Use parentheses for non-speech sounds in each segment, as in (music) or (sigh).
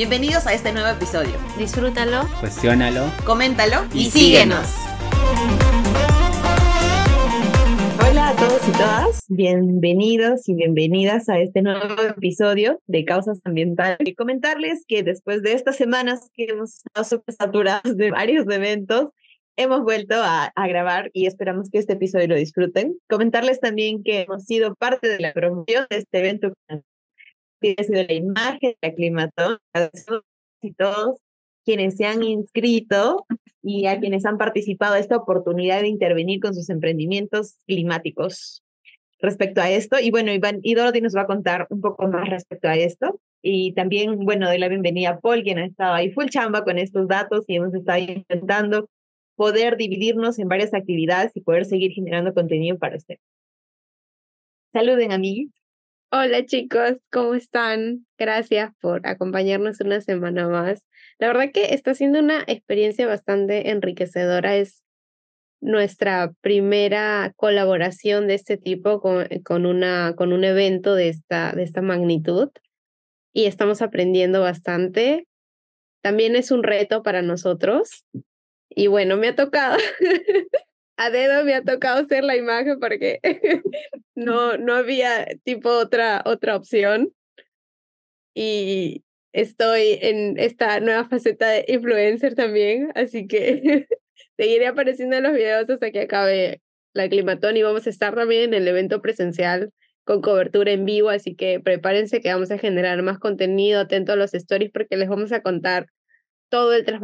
Bienvenidos a este nuevo episodio. Disfrútalo, cuestiónalo, coméntalo y, síguenos. Hola a todos y todas, bienvenidos y bienvenidas a este nuevo episodio de Causas Ambientales. Y comentarles que después de estas semanas que hemos estado súper saturados de varios eventos, hemos vuelto a, grabar y esperamos que este episodio lo disfruten. Comentarles también que hemos sido parte de la promoción de este evento ha sido la imagen de Aclimatón. y todos quienes se han inscrito y a quienes han participado esta oportunidad de intervenir con sus emprendimientos climáticos respecto a esto. Y bueno, Iván y Dorothy nos va a contar un poco más respecto a esto. Y también, bueno, doy la bienvenida a Paul, quien ha estado ahí full chamba con estos datos y hemos estado intentando poder dividirnos en varias actividades y poder seguir generando contenido para usted. Saluden, amigos. Hola chicos, ¿cómo están? Gracias por acompañarnos una semana más. La verdad que está siendo una experiencia bastante enriquecedora. Es nuestra primera colaboración de este tipo con, con, una, con un evento de esta, de esta magnitud y estamos aprendiendo bastante. También es un reto para nosotros y bueno, me ha tocado, (laughs) a dedo me ha tocado ser la imagen porque (laughs) no, no había tipo otra, otra opción. Y estoy en esta nueva faceta de influencer también, así que (laughs) seguiré apareciendo en los videos hasta que acabe la climatón y vamos a estar también en el evento presencial con cobertura en vivo, así que prepárense que vamos a generar más contenido, atento a los stories porque les vamos a contar todo el tras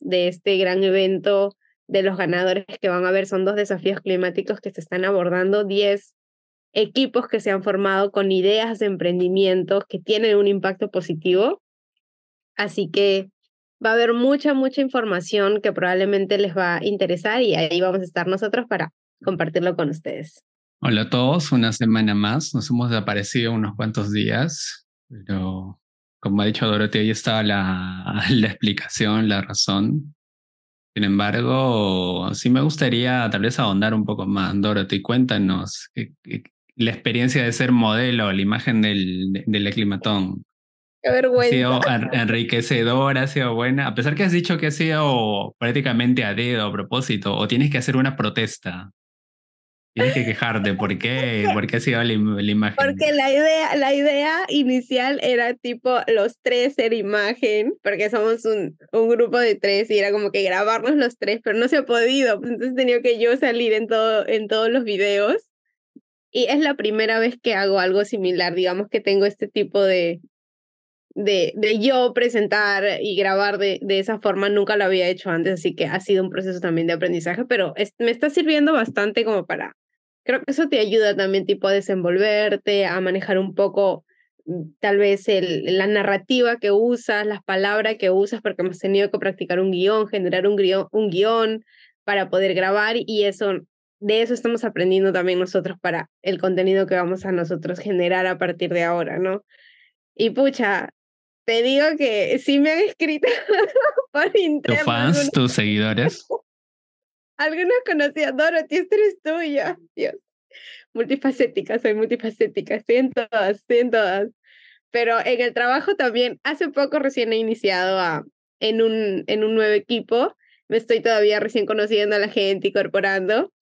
de este gran evento de los ganadores que van a ver. Son dos desafíos climáticos que se están abordando, 10 equipos que se han formado con ideas de emprendimiento que tienen un impacto positivo. Así que va a haber mucha, mucha información que probablemente les va a interesar y ahí vamos a estar nosotros para compartirlo con ustedes. Hola a todos, una semana más. Nos hemos desaparecido unos cuantos días, pero como ha dicho Dorothy, ahí está la, (laughs) la explicación, la razón. Sin embargo, sí me gustaría tal vez ahondar un poco más. Dorothy, cuéntanos la experiencia de ser modelo, la imagen del, del aclimatón. Qué vergüenza. Ha sido enriquecedora, ha sido buena. A pesar que has dicho que ha sido prácticamente a dedo, a propósito, o tienes que hacer una protesta. Tienes que quejarte, ¿por qué? ¿Por qué ha sido la, imagen? Porque la idea, la idea inicial era tipo los tres ser imagen, porque somos un, un grupo de tres y era como que grabarnos los tres, pero no se ha podido, entonces he tenido que yo salir en, todo, en todos los videos. Y es la primera vez que hago algo similar, digamos que tengo este tipo de, de, de yo presentar y grabar de, de esa forma, nunca lo había hecho antes, así que ha sido un proceso también de aprendizaje, pero me está sirviendo bastante como para creo que eso te ayuda también tipo a desenvolverte, a manejar un poco mm, tal vez el, la narrativa que usas, las palabras que usas, porque hemos tenido que practicar un guion, generar un guion, un guion para poder grabar y eso, de eso estamos aprendiendo también nosotros para el contenido que vamos a nosotros generar a partir de ahora, ¿no? Y pucha, te digo que sí me han escrito (laughs) por internet. ¿Tus fans, tus seguidores? Algunos conocían, Dorothy, esto eres tuya. Dios. Multifacética, soy multifacética, estoy en todas, estoy en todas. Pero en el trabajo también, hace poco recién he iniciado a, en, un, en un nuevo equipo. Me estoy todavía recién conociendo a la gente, incorporando.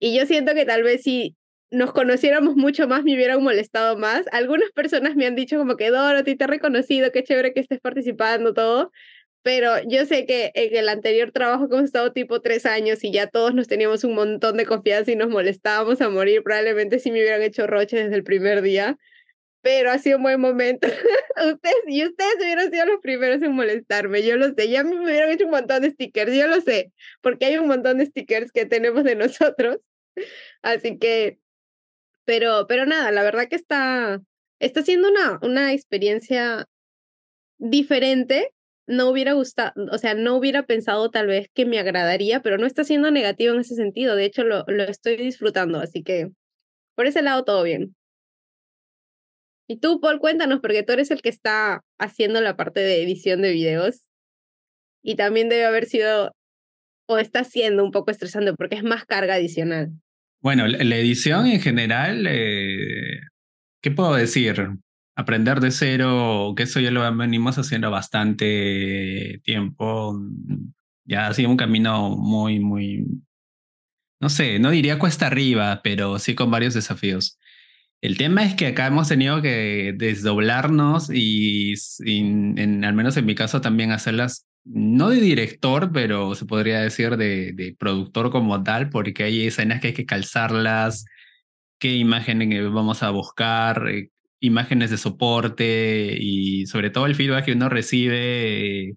Y yo siento que tal vez si nos conociéramos mucho más, me hubieran molestado más. Algunas personas me han dicho como que, Dorothy, te he reconocido, qué chévere que estés participando, todo pero yo sé que en el anterior trabajo hemos estado tipo tres años y ya todos nos teníamos un montón de confianza y nos molestábamos a morir, probablemente sí me hubieran hecho roche desde el primer día, pero ha sido un buen momento. (laughs) ustedes y ustedes hubieran sido los primeros en molestarme, yo lo sé, ya me hubieran hecho un montón de stickers, yo lo sé, porque hay un montón de stickers que tenemos de nosotros, así que, pero, pero nada, la verdad que está, está siendo una, una experiencia diferente no hubiera gustado, o sea, no hubiera pensado tal vez que me agradaría, pero no está siendo negativo en ese sentido. De hecho, lo, lo estoy disfrutando, así que por ese lado todo bien. Y tú, Paul, cuéntanos, porque tú eres el que está haciendo la parte de edición de videos. Y también debe haber sido, o está siendo un poco estresante, porque es más carga adicional. Bueno, la edición en general, eh, ¿qué puedo decir? Aprender de cero, que eso ya lo venimos haciendo bastante tiempo. Ya ha sido un camino muy, muy, no sé, no diría cuesta arriba, pero sí con varios desafíos. El tema es que acá hemos tenido que desdoblarnos y, en, al menos en mi caso también hacerlas, no de director, pero se podría decir de, de productor como tal, porque hay escenas que hay que calzarlas, qué imagen vamos a buscar, eh, imágenes de soporte y sobre todo el feedback que uno recibe.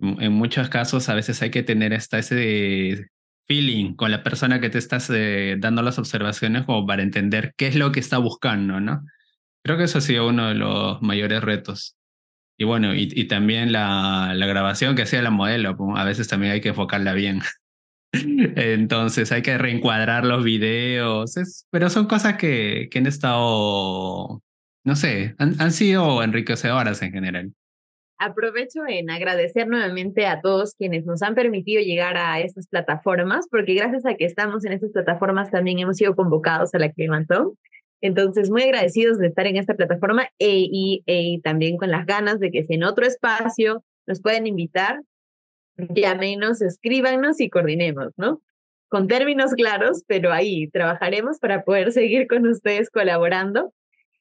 En muchos casos a veces hay que tener esta, ese feeling con la persona que te estás eh, dando las observaciones como para entender qué es lo que está buscando, ¿no? Creo que eso ha sido uno de los mayores retos. Y bueno, y, y también la, la, grabación que hacía la modelo, a veces también hay que enfocarla bien. (laughs) Entonces hay que reencuadrar los videos, pero son cosas que, que han estado, no sé, han, han sido enriquecedoras en general. Aprovecho en agradecer nuevamente a todos quienes nos han permitido llegar a estas plataformas, porque gracias a que estamos en estas plataformas también hemos sido convocados a la Climatón. Entonces, muy agradecidos de estar en esta plataforma e, y, y también con las ganas de que si en otro espacio nos pueden invitar, llámenos, escríbanos y coordinemos, ¿no? Con términos claros, pero ahí trabajaremos para poder seguir con ustedes colaborando.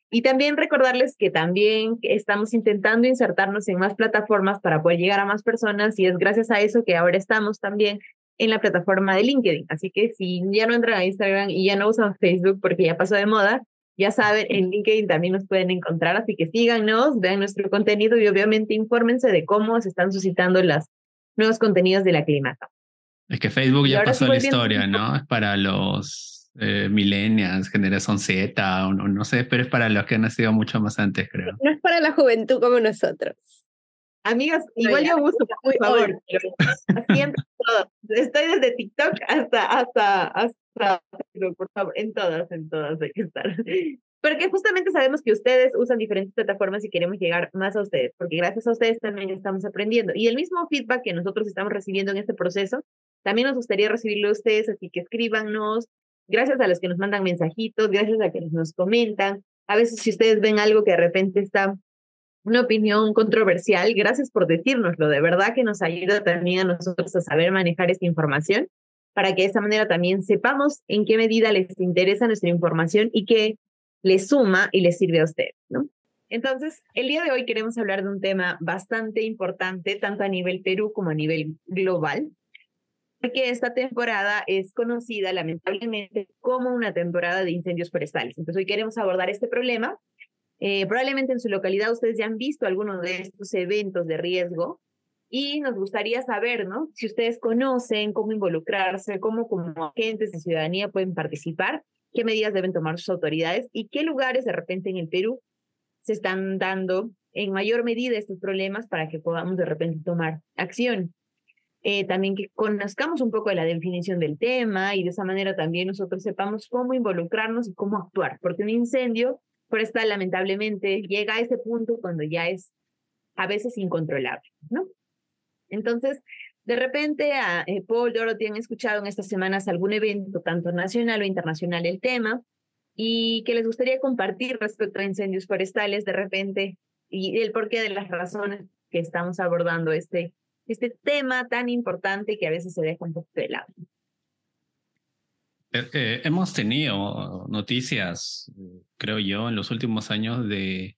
Y también recordarles que también estamos intentando insertarnos en más plataformas para poder llegar a más personas y es gracias a eso que ahora estamos también en la plataforma de LinkedIn. Así que si ya no entran a Instagram y ya no usan Facebook porque ya pasó de moda, ya saben, en LinkedIn también nos pueden encontrar, así que síganos, vean nuestro contenido y obviamente infórmense de cómo se están suscitando las nuevos contenidos de la climata. Es que Facebook ya pasó la historia, (laughs) ¿no? Es para los eh, millennials, generación Z, o no, no sé, pero es para los que han nacido mucho más antes, creo. No es para la juventud como nosotros. Amigas, igual yo uso, por favor, siempre todo. Estoy desde TikTok hasta, hasta, hasta, por favor, en todas, en todas hay que estar. Porque justamente sabemos que ustedes usan diferentes plataformas y queremos llegar más a ustedes, porque gracias a ustedes también estamos aprendiendo. Y el mismo feedback que nosotros estamos recibiendo en este proceso, también nos gustaría recibirlo a ustedes, así que escríbanos. Gracias a los que nos mandan mensajitos, gracias a quienes nos comentan. A veces si ustedes ven algo que de repente está una opinión controversial, gracias por decírnoslo. De verdad que nos ayuda también a nosotros a saber manejar esta información para que de esa manera también sepamos en qué medida les interesa nuestra información y qué le suma y le sirve a usted, ¿no? Entonces, el día de hoy queremos hablar de un tema bastante importante, tanto a nivel Perú como a nivel global, porque esta temporada es conocida lamentablemente como una temporada de incendios forestales. Entonces, hoy queremos abordar este problema. Eh, probablemente en su localidad ustedes ya han visto algunos de estos eventos de riesgo y nos gustaría saber, ¿no? Si ustedes conocen cómo involucrarse, cómo como agentes de ciudadanía pueden participar qué medidas deben tomar sus autoridades y qué lugares de repente en el Perú se están dando en mayor medida estos problemas para que podamos de repente tomar acción. Eh, también que conozcamos un poco de la definición del tema y de esa manera también nosotros sepamos cómo involucrarnos y cómo actuar, porque un incendio forestal lamentablemente llega a ese punto cuando ya es a veces incontrolable, ¿no? Entonces, de repente, a eh, Paul Dorothy han escuchado en estas semanas algún evento, tanto nacional o internacional, el tema, y que les gustaría compartir respecto a incendios forestales de repente y el porqué de las razones que estamos abordando este, este tema tan importante que a veces se deja un poco de lado. Eh, eh, hemos tenido noticias, creo yo, en los últimos años de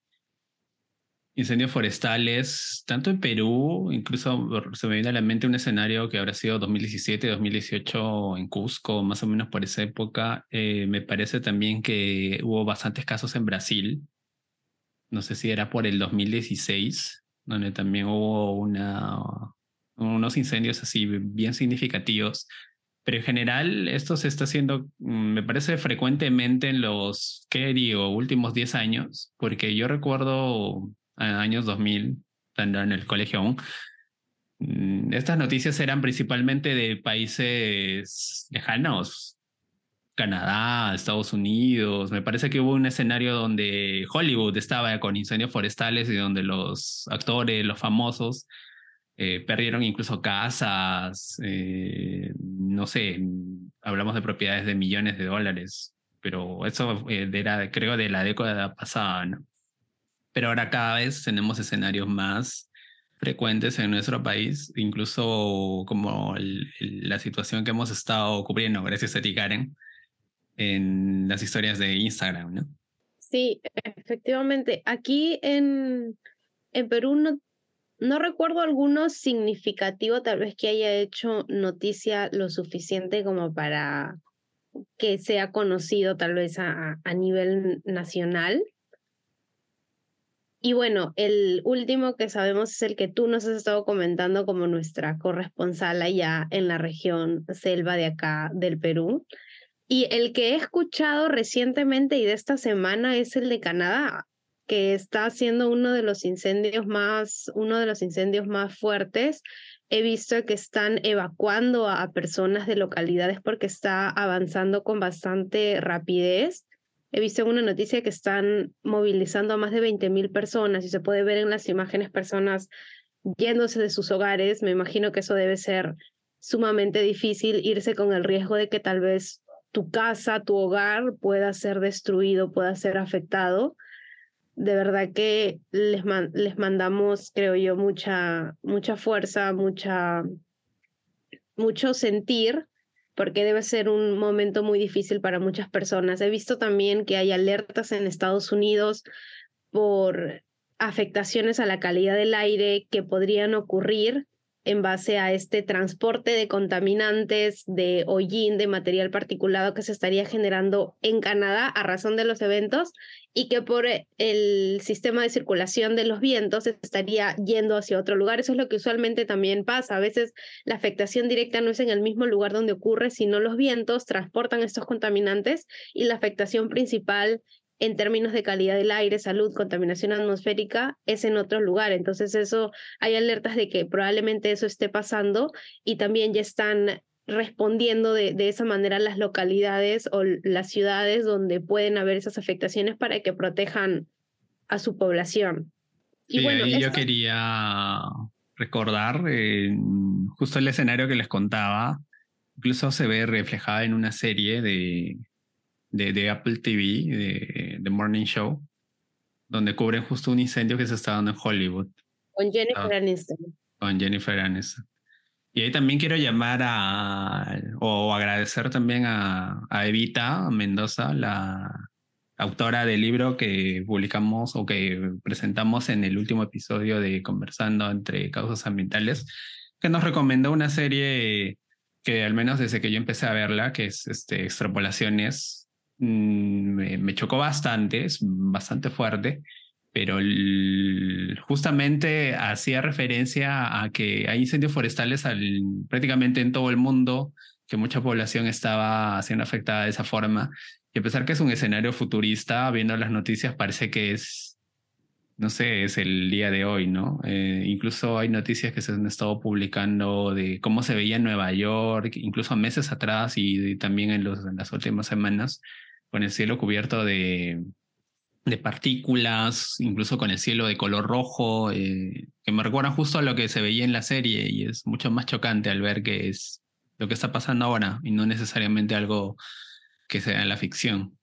incendios forestales, tanto en Perú, incluso se me viene a la mente un escenario que habrá sido 2017, 2018 en Cusco, más o menos por esa época. Eh, me parece también que hubo bastantes casos en Brasil. No sé si era por el 2016, donde también hubo una, unos incendios así bien significativos. Pero en general esto se está haciendo, mm, me parece frecuentemente en los, ¿qué digo?, últimos 10 años, porque yo recuerdo años 2000, estando en el colegio aún, mm, estas noticias eran principalmente de países lejanos, Canadá, Estados Unidos. Me parece que hubo un escenario donde Hollywood estaba con incendios forestales y donde los actores, los famosos, eh, perdieron incluso casas, eh, no sé, hablamos de propiedades de millones de dólares, pero eso eh, era, creo, de la década pasada, ¿no? pero ahora cada vez tenemos escenarios más frecuentes en nuestro país, incluso como la situación que hemos estado cubriendo, gracias a ti, Karen, en las historias de Instagram, ¿no? Sí, efectivamente. Aquí en, en Perú no, no recuerdo alguno significativo, tal vez que haya hecho noticia lo suficiente como para que sea conocido tal vez a, nivel nacional. Y bueno, el último que sabemos es el que tú nos has estado comentando como nuestra corresponsal allá en la región selva de acá del Perú. Y el que he escuchado recientemente y de esta semana es el de Canadá, que está siendo uno de los incendios más, uno de los incendios más fuertes. He visto que están evacuando a personas de localidades porque está avanzando con bastante rapidez. He visto una noticia que están movilizando a más de 20.000 personas y se puede ver en las imágenes personas yéndose de sus hogares. Me imagino que eso debe ser sumamente difícil irse con el riesgo de que tal vez tu casa, tu hogar pueda ser destruido, pueda ser afectado. De verdad que les, les mandamos, creo yo, mucha, mucha fuerza, mucha, mucho sentir porque debe ser un momento muy difícil para muchas personas. He visto también que hay alertas en Estados Unidos por afectaciones a la calidad del aire que podrían ocurrir en base a este transporte de contaminantes, de hollín, de material particulado que se estaría generando en Canadá a razón de los eventos y que por el sistema de circulación de los vientos estaría yendo hacia otro lugar. Eso es lo que usualmente también pasa. A veces la afectación directa no es en el mismo lugar donde ocurre, sino los vientos transportan estos contaminantes y la afectación principal en términos de calidad del aire, salud, contaminación atmosférica, es en otro lugar. Entonces, eso hay alertas de que probablemente eso esté pasando y también ya están respondiendo de, de esa manera las localidades o las ciudades donde pueden haber esas afectaciones para que protejan a su población. Y bueno, yo quería recordar justo el escenario que les contaba, incluso se ve reflejada en una serie de, de, de Apple TV, de The Morning Show, donde cubren justo un incendio que se está dando en Hollywood. Con Jennifer Ah. Aniston. Con Jennifer Aniston. Y ahí también quiero llamar a, o agradecer también a, a Evita Mendoza, la autora del libro que publicamos o que presentamos en el último episodio de Conversando entre Causas Ambientales, que nos recomendó una serie que al menos desde que yo empecé a verla, que es este, Extrapolaciones, me, me chocó bastante, es bastante fuerte, pero el- justamente hacía referencia a que hay incendios forestales al- prácticamente en todo el mundo, que mucha población estaba siendo afectada de esa forma. Y a pesar que es un escenario futurista, viendo las noticias parece que es, no sé, es el día de hoy, ¿no? Eh, incluso hay noticias que se han estado publicando de cómo se veía en Nueva York, incluso meses atrás y, también en, los, en las últimas semanas, con el cielo cubierto de, partículas, incluso con el cielo de color rojo, eh, que me recuerdan justo a lo que se veía en la serie y es mucho más chocante al ver que es lo que está pasando ahora y no necesariamente algo que sea en la ficción.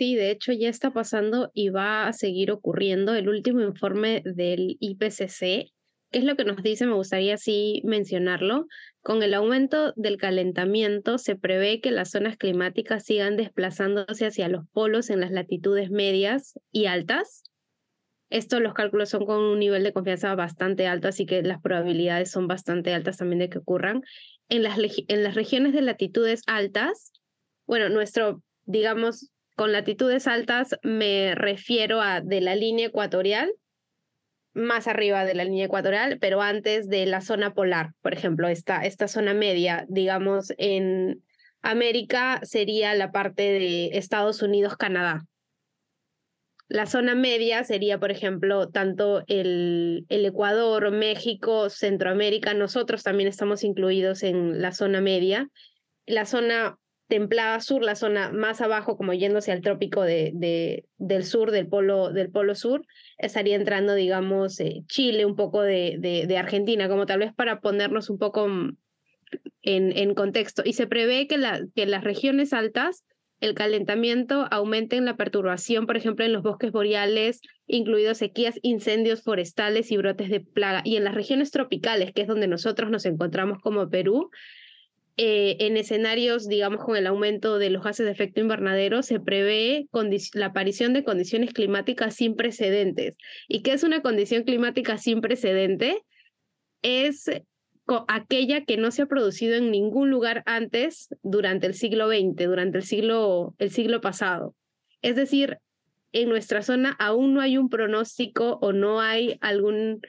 Sí, de hecho ya está pasando y va a seguir ocurriendo. El último informe del IPCC, ¿qué es lo que nos dice? Me gustaría sí mencionarlo. Con el aumento del calentamiento se prevé que las zonas climáticas sigan desplazándose hacia los polos en las latitudes medias y altas. Esto los cálculos son con un nivel de confianza bastante alto, así que las probabilidades son bastante altas también de que ocurran. En las, en las regiones de latitudes altas, bueno, nuestro, digamos, con latitudes altas me refiero a de la línea ecuatorial, más arriba de la línea ecuatorial, pero antes de la zona polar, por ejemplo, esta, esta zona media, digamos, en América sería la parte de Estados Unidos, Canadá. La zona media sería, por ejemplo, tanto el, el Ecuador, México, Centroamérica, nosotros también estamos incluidos en la zona media. La zona templada sur, la zona más abajo, como yéndose al trópico de, de, del sur, del polo, del polo sur, estaría entrando, digamos, eh, Chile, un poco de, Argentina, como tal vez para ponernos un poco en, en contexto. Y se prevé que, la, que las regiones altas el calentamiento aumente en la perturbación, por ejemplo, en los bosques boreales, incluidos sequías, incendios forestales y brotes de plaga. Y en las regiones tropicales, que es donde nosotros nos encontramos como Perú, eh, en escenarios, digamos, con el aumento de los gases de efecto invernadero, se prevé la aparición de condiciones climáticas sin precedentes. ¿Y qué es una condición climática sin precedente? Es aquella que no se ha producido en ningún lugar antes durante el siglo XX, durante el siglo, el siglo pasado. Es decir, en nuestra zona aún no hay un pronóstico o no hay algún,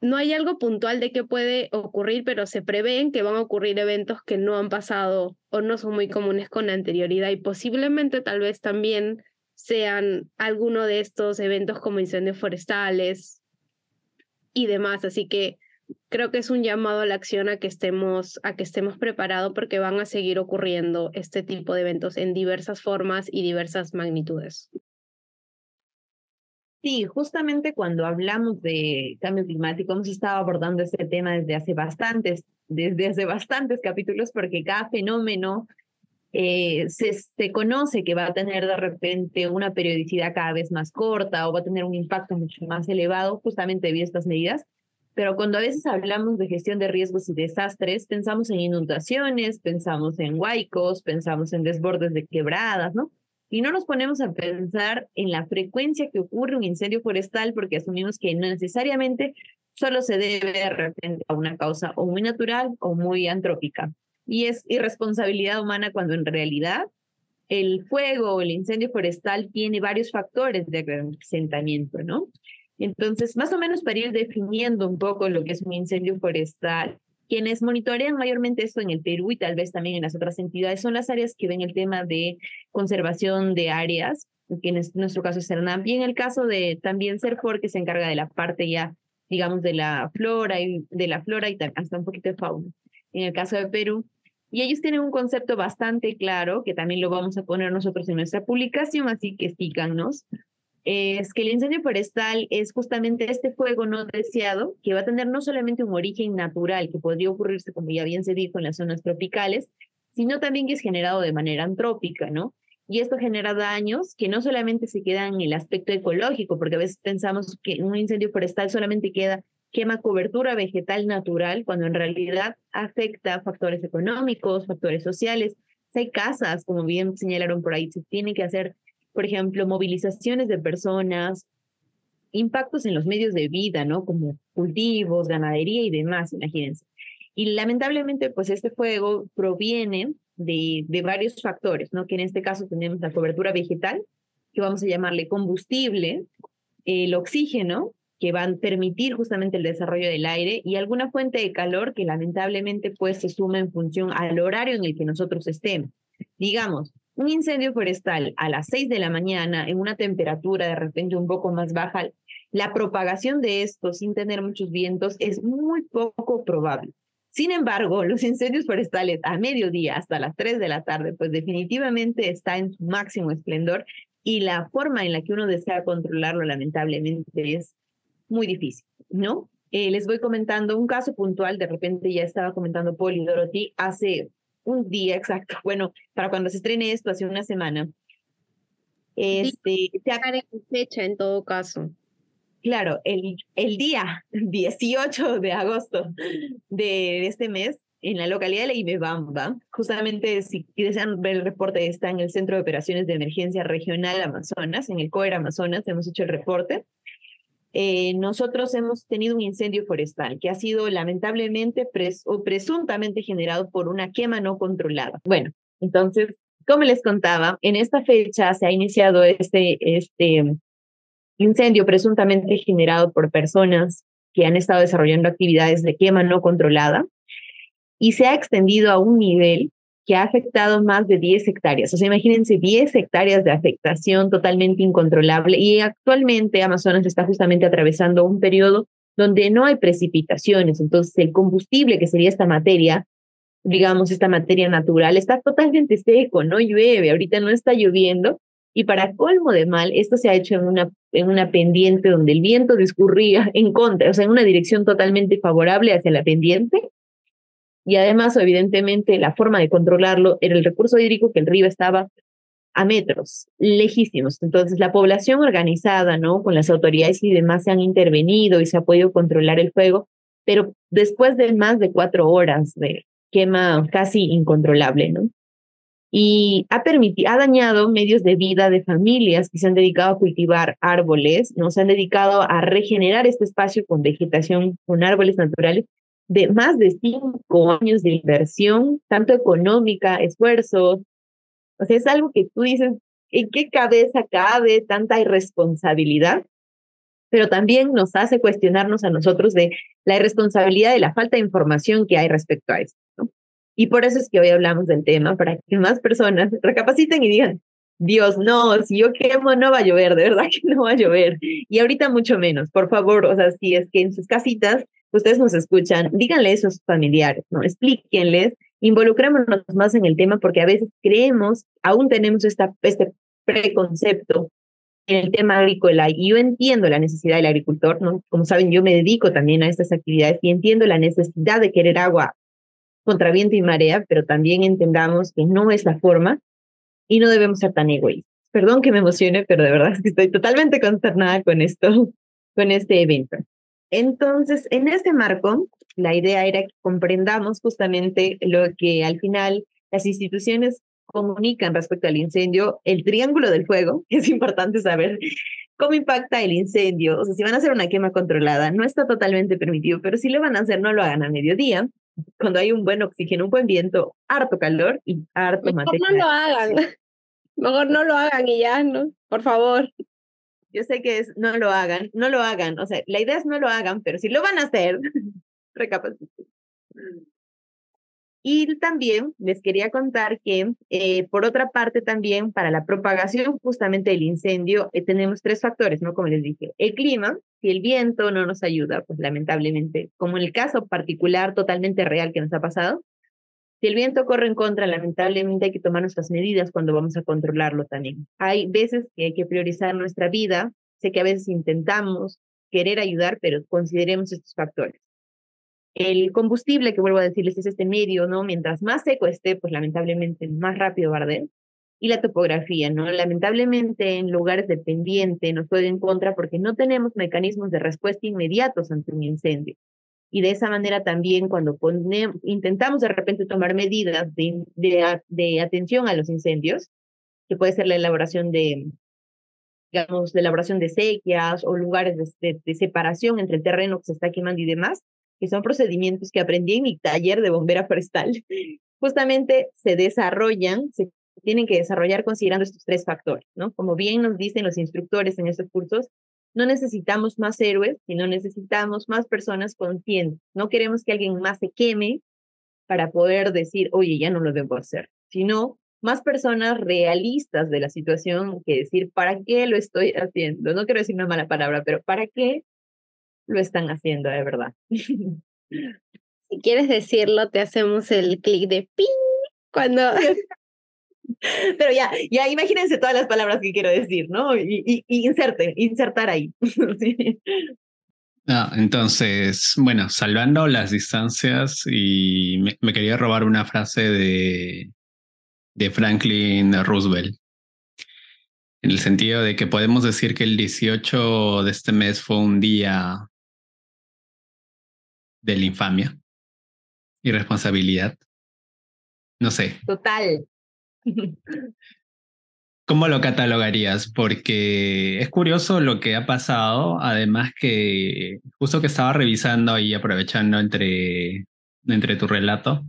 no hay algo puntual de qué puede ocurrir, pero se prevén que van a ocurrir eventos que no han pasado o no son muy comunes con anterioridad y posiblemente tal vez también sean alguno de estos eventos como incendios forestales y demás. Así que creo que es un llamado a la acción a que estemos, a que estemos preparados porque van a seguir ocurriendo este tipo de eventos en diversas formas y diversas magnitudes. Sí, justamente cuando hablamos de cambio climático hemos estado abordando este tema desde hace bastantes, desde hace bastantes capítulos porque cada fenómeno eh, se, se, conoce que va a tener de repente una periodicidad cada vez más corta o va a tener un impacto mucho más elevado justamente debido a estas medidas pero cuando a veces hablamos de gestión de riesgos y desastres, pensamos en inundaciones, pensamos en huaicos, pensamos en desbordes de quebradas, ¿no? Y no nos ponemos a pensar en la frecuencia que ocurre un incendio forestal porque asumimos que no necesariamente solo se debe a una causa o muy natural o muy antrópica. Y es irresponsabilidad humana cuando en realidad el fuego o el incendio forestal tiene varios factores de acrecentamiento, ¿no? Entonces, más o menos para ir definiendo un poco lo que es un incendio forestal, quienes monitorean mayormente esto en el Perú y tal vez también en las otras entidades son las áreas que ven el tema de conservación de áreas, que en nuestro caso es CERNAM, y en el caso de también CERFOR, que se encarga de la parte ya, digamos, de la flora y de la flora y hasta un poquito de fauna. En el caso de Perú, y ellos tienen un concepto bastante claro, que también lo vamos a poner nosotros en nuestra publicación, así que síganos, es que el incendio forestal es justamente este fuego no deseado que va a tener no solamente un origen natural que podría ocurrirse, como ya bien se dijo, en las zonas tropicales, sino también que es generado de manera antrópica, ¿no? Y esto genera daños que no solamente se quedan en el aspecto ecológico, porque a veces pensamos que un incendio forestal solamente queda quema cobertura vegetal natural, cuando en realidad afecta factores económicos, factores sociales. Si hay casas, como bien señalaron por ahí, se tiene que hacer por ejemplo, movilizaciones de personas, impactos en los medios de vida, ¿no? Como cultivos, ganadería y demás, imagínense. Y lamentablemente, pues este fuego proviene de, de varios factores, ¿no? Que en este caso tenemos la cobertura vegetal, que vamos a llamarle combustible, el oxígeno, que van a permitir justamente el desarrollo del aire, y alguna fuente de calor que lamentablemente pues se suma en función al horario en el que nosotros estemos. Digamos, un incendio forestal a las 6 de la mañana en una temperatura de repente un poco más baja, la propagación de esto sin tener muchos vientos es muy poco probable. Sin embargo, los incendios forestales a mediodía hasta las 3 de la tarde, pues definitivamente está en su máximo esplendor y la forma en la que uno desea controlarlo lamentablemente es muy difícil, ¿no? Eh, les voy comentando un caso puntual, de repente ya estaba comentando y Dorothy, hace un día exacto, bueno, para cuando se estrene esto, hace una semana. Este, en fecha en todo caso. Claro, el, el día (laughs) 18 de agosto de este mes, en la localidad de Ibebamba, justamente si desean ver el reporte, está en el Centro de Operaciones de Emergencia Regional Amazonas, en el COER Amazonas, hemos hecho el reporte. Eh, nosotros hemos tenido un incendio forestal que ha sido lamentablemente o presuntamente generado por una quema no controlada. Bueno, entonces, como les contaba, en esta fecha se ha iniciado este, este incendio presuntamente generado por personas que han estado desarrollando actividades de quema no controlada y se ha extendido a un nivel que ha afectado más de 10 hectáreas. O sea, imagínense 10 hectáreas de afectación totalmente incontrolable y actualmente Amazonas está justamente atravesando un periodo donde no hay precipitaciones. Entonces, el combustible, que sería esta materia, digamos, esta materia natural, está totalmente seco, no llueve, ahorita no está lloviendo. Y para colmo de mal, esto se ha hecho en una, en una pendiente donde el viento discurría en contra, o sea, en una dirección totalmente favorable hacia la pendiente, y además, evidentemente, la forma de controlarlo era el recurso hídrico que el río estaba a metros, lejísimos. Entonces, la población organizada, ¿no? Con las autoridades y demás se han intervenido y se ha podido controlar el fuego, pero después de más de cuatro horas de quema casi incontrolable, ¿no? Y ha ha dañado medios de vida de familias que se han dedicado a cultivar árboles, ¿no? Se han dedicado a regenerar este espacio con vegetación, con árboles naturales, de más de cinco años de inversión, tanto económica, esfuerzos, o sea, es algo que tú dices, ¿en qué cabeza cabe tanta irresponsabilidad? Pero también nos hace cuestionarnos a nosotros de la irresponsabilidad de la falta de información que hay respecto a esto. ¿no? Y por eso es que hoy hablamos del tema, para que más personas recapaciten y digan, Dios, no, si yo quemo no va a llover, de verdad que no va a llover. Y ahorita mucho menos, por favor, o sea, si es que en sus casitas ustedes nos escuchan, díganle eso a sus familiares, ¿no? Explíquenles involucrémonos más en el tema porque a veces creemos, aún tenemos esta, este preconcepto en el tema agrícola y yo entiendo la necesidad del agricultor, ¿no? Como saben, yo me dedico también a estas actividades y entiendo la necesidad de querer agua contra viento y marea, pero también entendamos que no es la forma y no debemos ser tan egoístas. Perdón que me emocione, pero de verdad es que estoy totalmente consternada con esto, con este evento. Entonces, en este marco, la idea era que comprendamos justamente lo que al final las instituciones comunican respecto al incendio, el triángulo del fuego, (laughs) es importante saber cómo impacta el incendio. O sea, si van a hacer una quema controlada, no está totalmente permitido, pero si lo van a hacer, no lo hagan a mediodía, cuando hay un buen oxígeno, un buen viento, harto calor y harto material. no lo hagan. (laughs) Mejor no lo hagan y ya, ¿no? Por favor. Yo sé que es no lo hagan, no lo hagan. O sea, la idea es no lo hagan, pero si lo van a hacer, (laughs) recapaciten. Y también les quería contar que, eh, por otra parte, también para la propagación justamente del incendio, eh, tenemos tres factores, ¿no? Como les dije, el clima, si el viento no nos ayuda, pues lamentablemente, como en el caso particular totalmente real que nos ha pasado, si el viento corre en contra, lamentablemente hay que tomar nuestras medidas cuando vamos a controlarlo también. Hay veces que hay que priorizar nuestra vida. Sé que a veces intentamos querer ayudar, pero consideremos estos factores. El combustible, que vuelvo a decirles, es este medio, ¿no? Mientras más seco esté, pues lamentablemente más rápido va arder. Y la topografía, ¿no? Lamentablemente en lugares de pendiente nos puede en contra porque no tenemos mecanismos de respuesta inmediatos ante un incendio y de esa manera también cuando intentamos de repente tomar medidas de, de, atención a los incendios, que puede ser la elaboración de, digamos, la elaboración de sequias o lugares de, de, separación entre el terreno que se está quemando y demás, que son procedimientos que aprendí en mi taller de bombera forestal, justamente se desarrollan, se tienen que desarrollar considerando estos tres factores, ¿no? Como bien nos dicen los instructores en estos cursos, no necesitamos más héroes, sino necesitamos más personas conscientes. No queremos que alguien más se queme para poder decir, oye, ya no lo debo hacer, sino más personas realistas de la situación que decir, ¿para qué lo estoy haciendo? No quiero decir una mala palabra, pero ¿para qué lo están haciendo de verdad? Si quieres decirlo, te hacemos el clic de ping cuando (laughs) (laughs) Pero ya, ya imagínense todas las palabras que quiero decir, ¿no? Y, inserte, insertar ahí. (laughs) Ah, entonces, bueno, salvando las distancias y me, quería robar una frase de, de Franklin Roosevelt, en el sentido de que podemos decir que el 18 de este mes fue un día de la infamia, irresponsabilidad. No sé. Total. (laughs) ¿Cómo lo catalogarías? Porque es curioso lo que ha pasado, además que justo que estaba revisando y aprovechando entre, entre tu relato,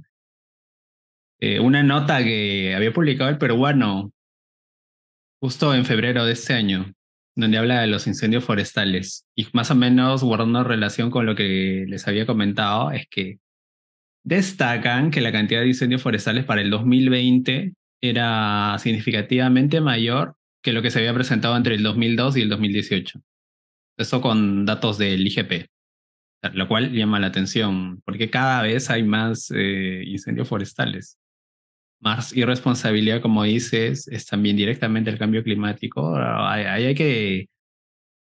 eh, una nota que había publicado el peruano justo en febrero de este año, donde habla de los incendios forestales y más o menos guardando relación con lo que les había comentado, es que destacan que la cantidad de incendios forestales para el 2020 era significativamente mayor que lo que se había presentado entre el 2002 y el 2018. Eso con datos del IGP, lo cual llama la atención, porque cada vez hay más eh, incendios forestales. Más irresponsabilidad, como dices, es también directamente el cambio climático. Ahí hay, que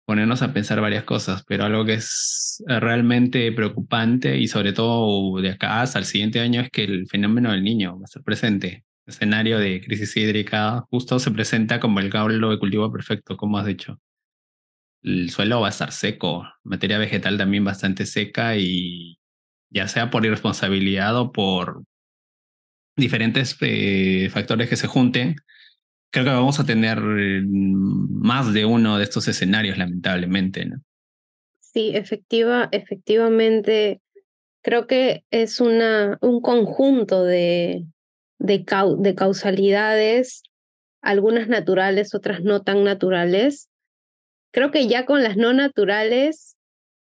ponernos a pensar varias cosas, pero algo que es realmente preocupante y sobre todo de acá hasta el siguiente año es que el fenómeno del niño va a estar presente escenario de crisis hídrica justo se presenta como el caldo de cultivo perfecto, como has dicho. El suelo va a estar seco, materia vegetal también bastante seca y ya sea por irresponsabilidad o por diferentes eh, factores que se junten, creo que vamos a tener mm, más de uno de estos escenarios, lamentablemente. Sí, efectiva, efectivamente, creo que es una, un conjunto de, de, de causalidades, algunas naturales, otras no tan naturales. Creo que ya con las no naturales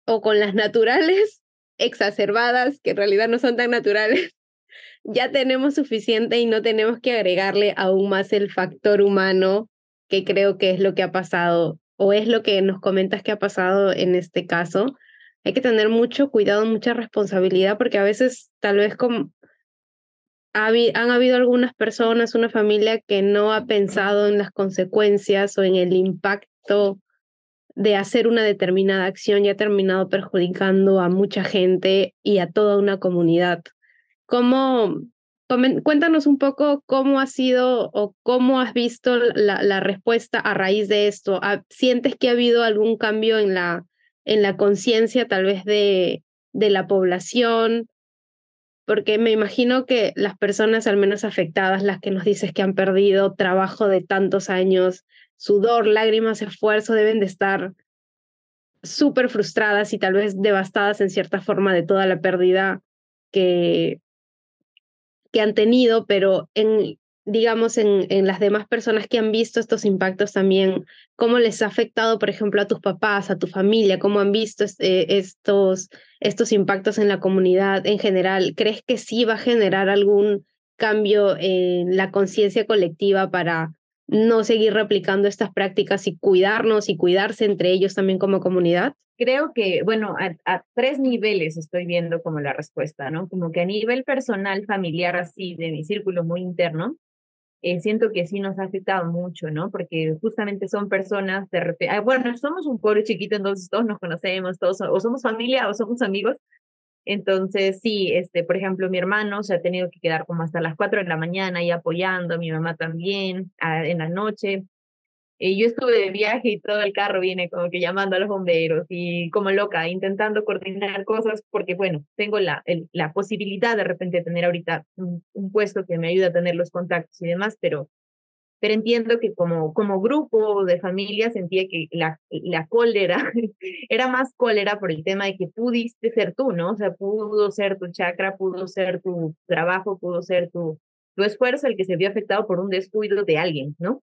o con las naturales (laughs) exacerbadas, que en realidad no son tan naturales, (laughs) ya tenemos suficiente y no tenemos que agregarle aún más el factor humano, que creo que es lo que ha pasado o es lo que nos comentas que ha pasado en este caso. Hay que tener mucho cuidado, mucha responsabilidad, porque a veces tal vez como han habido algunas personas, una familia que no ha pensado en las consecuencias o en el impacto de hacer una determinada acción y ha terminado perjudicando a mucha gente y a toda una comunidad. ¿Cómo, cuéntanos un poco cómo ha sido o cómo has visto la, respuesta a raíz de esto. ¿Sientes que ha habido algún cambio en la, en la conciencia tal vez de, de la población? Porque me imagino que las personas al menos afectadas, las que nos dices que han perdido trabajo de tantos años, sudor, lágrimas, esfuerzo, deben de estar súper frustradas y tal vez devastadas en cierta forma de toda la pérdida que, que han tenido, pero en, digamos, en, en las demás personas que han visto estos impactos también, cómo les ha afectado, por ejemplo, a tus papás, a tu familia, cómo han visto eh, estos, estos impactos en la comunidad en general. ¿Crees que sí va a generar algún cambio en la conciencia colectiva para no seguir replicando estas prácticas y cuidarnos y cuidarse entre ellos también como comunidad? Creo que, bueno, a, tres niveles estoy viendo como la respuesta, ¿no? Como que a nivel personal, familiar, así, de mi círculo muy interno, eh, siento que sí nos ha afectado mucho, ¿no? Porque justamente son personas de repente, ah, bueno, somos un pueblo chiquito, entonces todos nos conocemos, todos, o somos familia o somos amigos, entonces, sí, este, por ejemplo, mi hermano se ha tenido que quedar como hasta las 4 de la mañana y apoyando, mi mamá también, en la noche. Y yo estuve de viaje y todo el carro viene como que llamando a los bomberos y como loca, intentando coordinar cosas porque, bueno, tengo la, la posibilidad de repente tener ahorita un, un, puesto que me ayuda a tener los contactos y demás, pero pero entiendo que como, como grupo de familia sentía que la, la cólera (laughs) era más cólera por el tema de que pudiste ser tú, ¿no? O sea, pudo ser tu chakra, pudo ser tu trabajo, pudo ser tu, tu esfuerzo el que se vio afectado por un descuido de alguien, ¿no?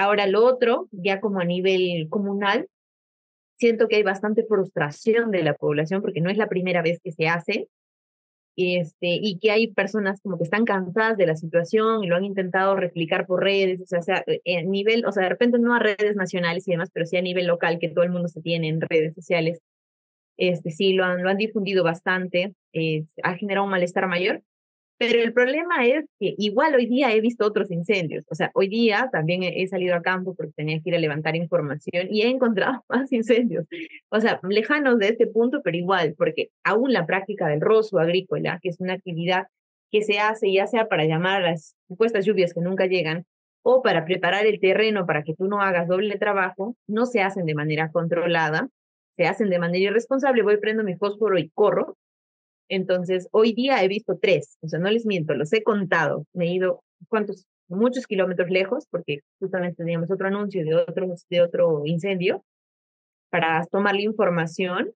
Ahora, lo otro, ya como a nivel comunal, siento que hay bastante frustración de la población porque no es la primera vez que se hace este, y que hay personas como que están cansadas de la situación y lo han intentado replicar por redes, o sea, sea eh, a nivel, o sea, de repente no a redes nacionales y demás, pero sí a nivel local, que todo el mundo se tiene en redes sociales, este, sí, lo han, lo han difundido bastante, eh, ha generado un malestar mayor, pero el problema es que igual hoy día he visto otros incendios. O sea, hoy día también he, salido a campo porque tenía que ir a levantar información y he encontrado (laughs) más incendios. O sea, lejanos de este punto, pero igual, porque aún la práctica del roso agrícola, que es una actividad que se hace ya sea para llamar a las supuestas lluvias que nunca llegan o para preparar el terreno para que tú no hagas doble trabajo, no se hacen de manera controlada, se hacen de manera irresponsable. Voy, prendo mi fósforo y corro entonces, hoy día he visto tres, o sea, no les miento, los he contado. Me he ido, ¿cuántos? Muchos kilómetros lejos, porque justamente teníamos otro anuncio de otro, de otro incendio, para tomar la información.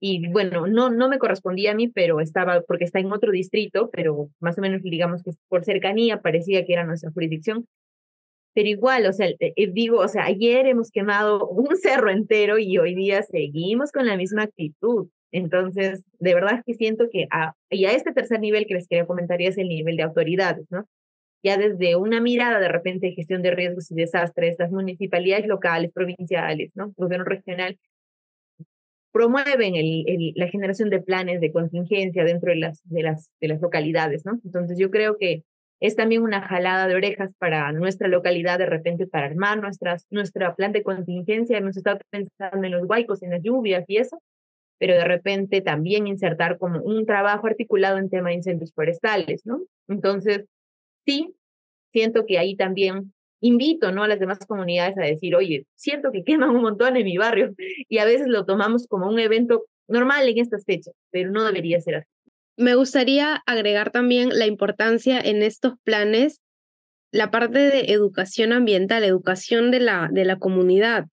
Y bueno, no, no me correspondía a mí, pero estaba, porque está en otro distrito, pero más o menos digamos que por cercanía parecía que era nuestra jurisdicción. Pero igual, o sea, eh, eh, digo, o sea, ayer hemos quemado un cerro entero y hoy día seguimos con la misma actitud. Entonces, de verdad que siento que a, y a este tercer nivel que les quería comentar es el nivel de autoridades, ¿no? Ya desde una mirada de repente de gestión de riesgos y desastres, las municipalidades locales, provinciales, ¿no? Gobierno regional, promueven el, la generación de planes de contingencia dentro de las, de, las, de las localidades, ¿no? Entonces yo creo que es también una jalada de orejas para nuestra localidad de repente para armar nuestras, nuestra plan de contingencia. Hemos estado pensando en los huaicos, en las lluvias y eso, pero de repente también insertar como un trabajo articulado en tema de incendios forestales, ¿no? Entonces, sí, siento que ahí también invito ¿no? a las demás comunidades a decir, oye, siento que queman un montón en mi barrio y a veces lo tomamos como un evento normal en estas fechas, pero no debería ser así. Me gustaría agregar también la importancia en estos planes, la parte de educación ambiental, educación de la, de la comunidad,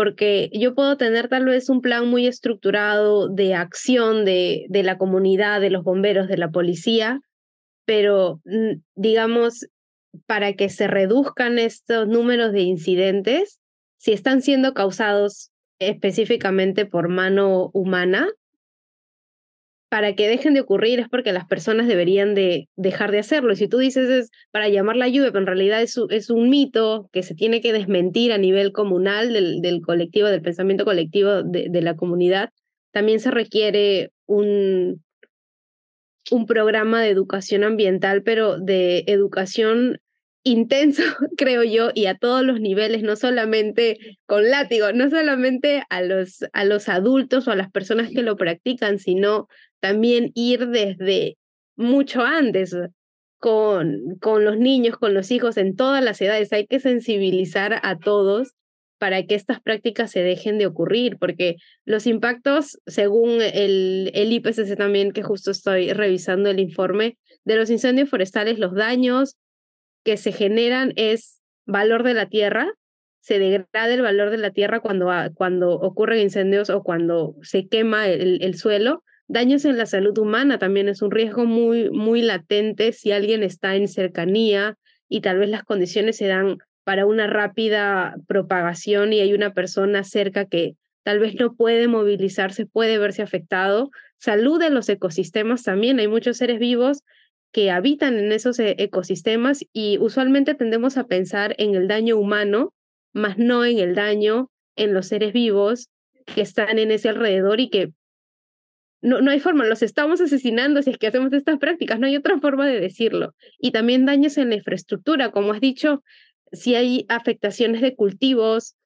porque yo puedo tener tal vez un plan muy estructurado de acción de, la comunidad, de los bomberos, de la policía, pero mm, digamos, para que se reduzcan estos números de incidentes, si están siendo causados específicamente por mano humana, para que dejen de ocurrir es porque las personas deberían de dejar de hacerlo. Y si tú dices es para llamar la lluvia, pero en realidad es, un mito que se tiene que desmentir a nivel comunal del, del colectivo, del pensamiento colectivo de, de, la comunidad, también se requiere un, un programa de educación ambiental, pero de educación intenso, (laughs) creo yo, y a todos los niveles, no solamente con látigo, no solamente a los, a los adultos o a las personas que lo practican, sino también ir desde mucho antes con, con los niños, con los hijos en todas las edades. Hay que sensibilizar a todos para que estas prácticas se dejen de ocurrir, porque los impactos, según el, el IPCC también, que justo estoy revisando el informe, de los incendios forestales, los daños que se generan es valor de la tierra, se degrada el valor de la tierra cuando, cuando ocurren incendios o cuando se quema el, el, suelo. Daños en la salud humana también es un riesgo muy, muy latente si alguien está en cercanía y tal vez las condiciones se dan para una rápida propagación y hay una persona cerca que tal vez no puede movilizarse, puede verse afectado. Salud de los ecosistemas también, hay muchos seres vivos que habitan en esos e, ecosistemas y usualmente tendemos a pensar en el daño humano, más no en el daño en los seres vivos que están en ese alrededor y que no, no hay forma, los estamos asesinando si es que hacemos estas prácticas, no hay otra forma de decirlo. Y también daños en la infraestructura, como has dicho, si hay afectaciones de cultivos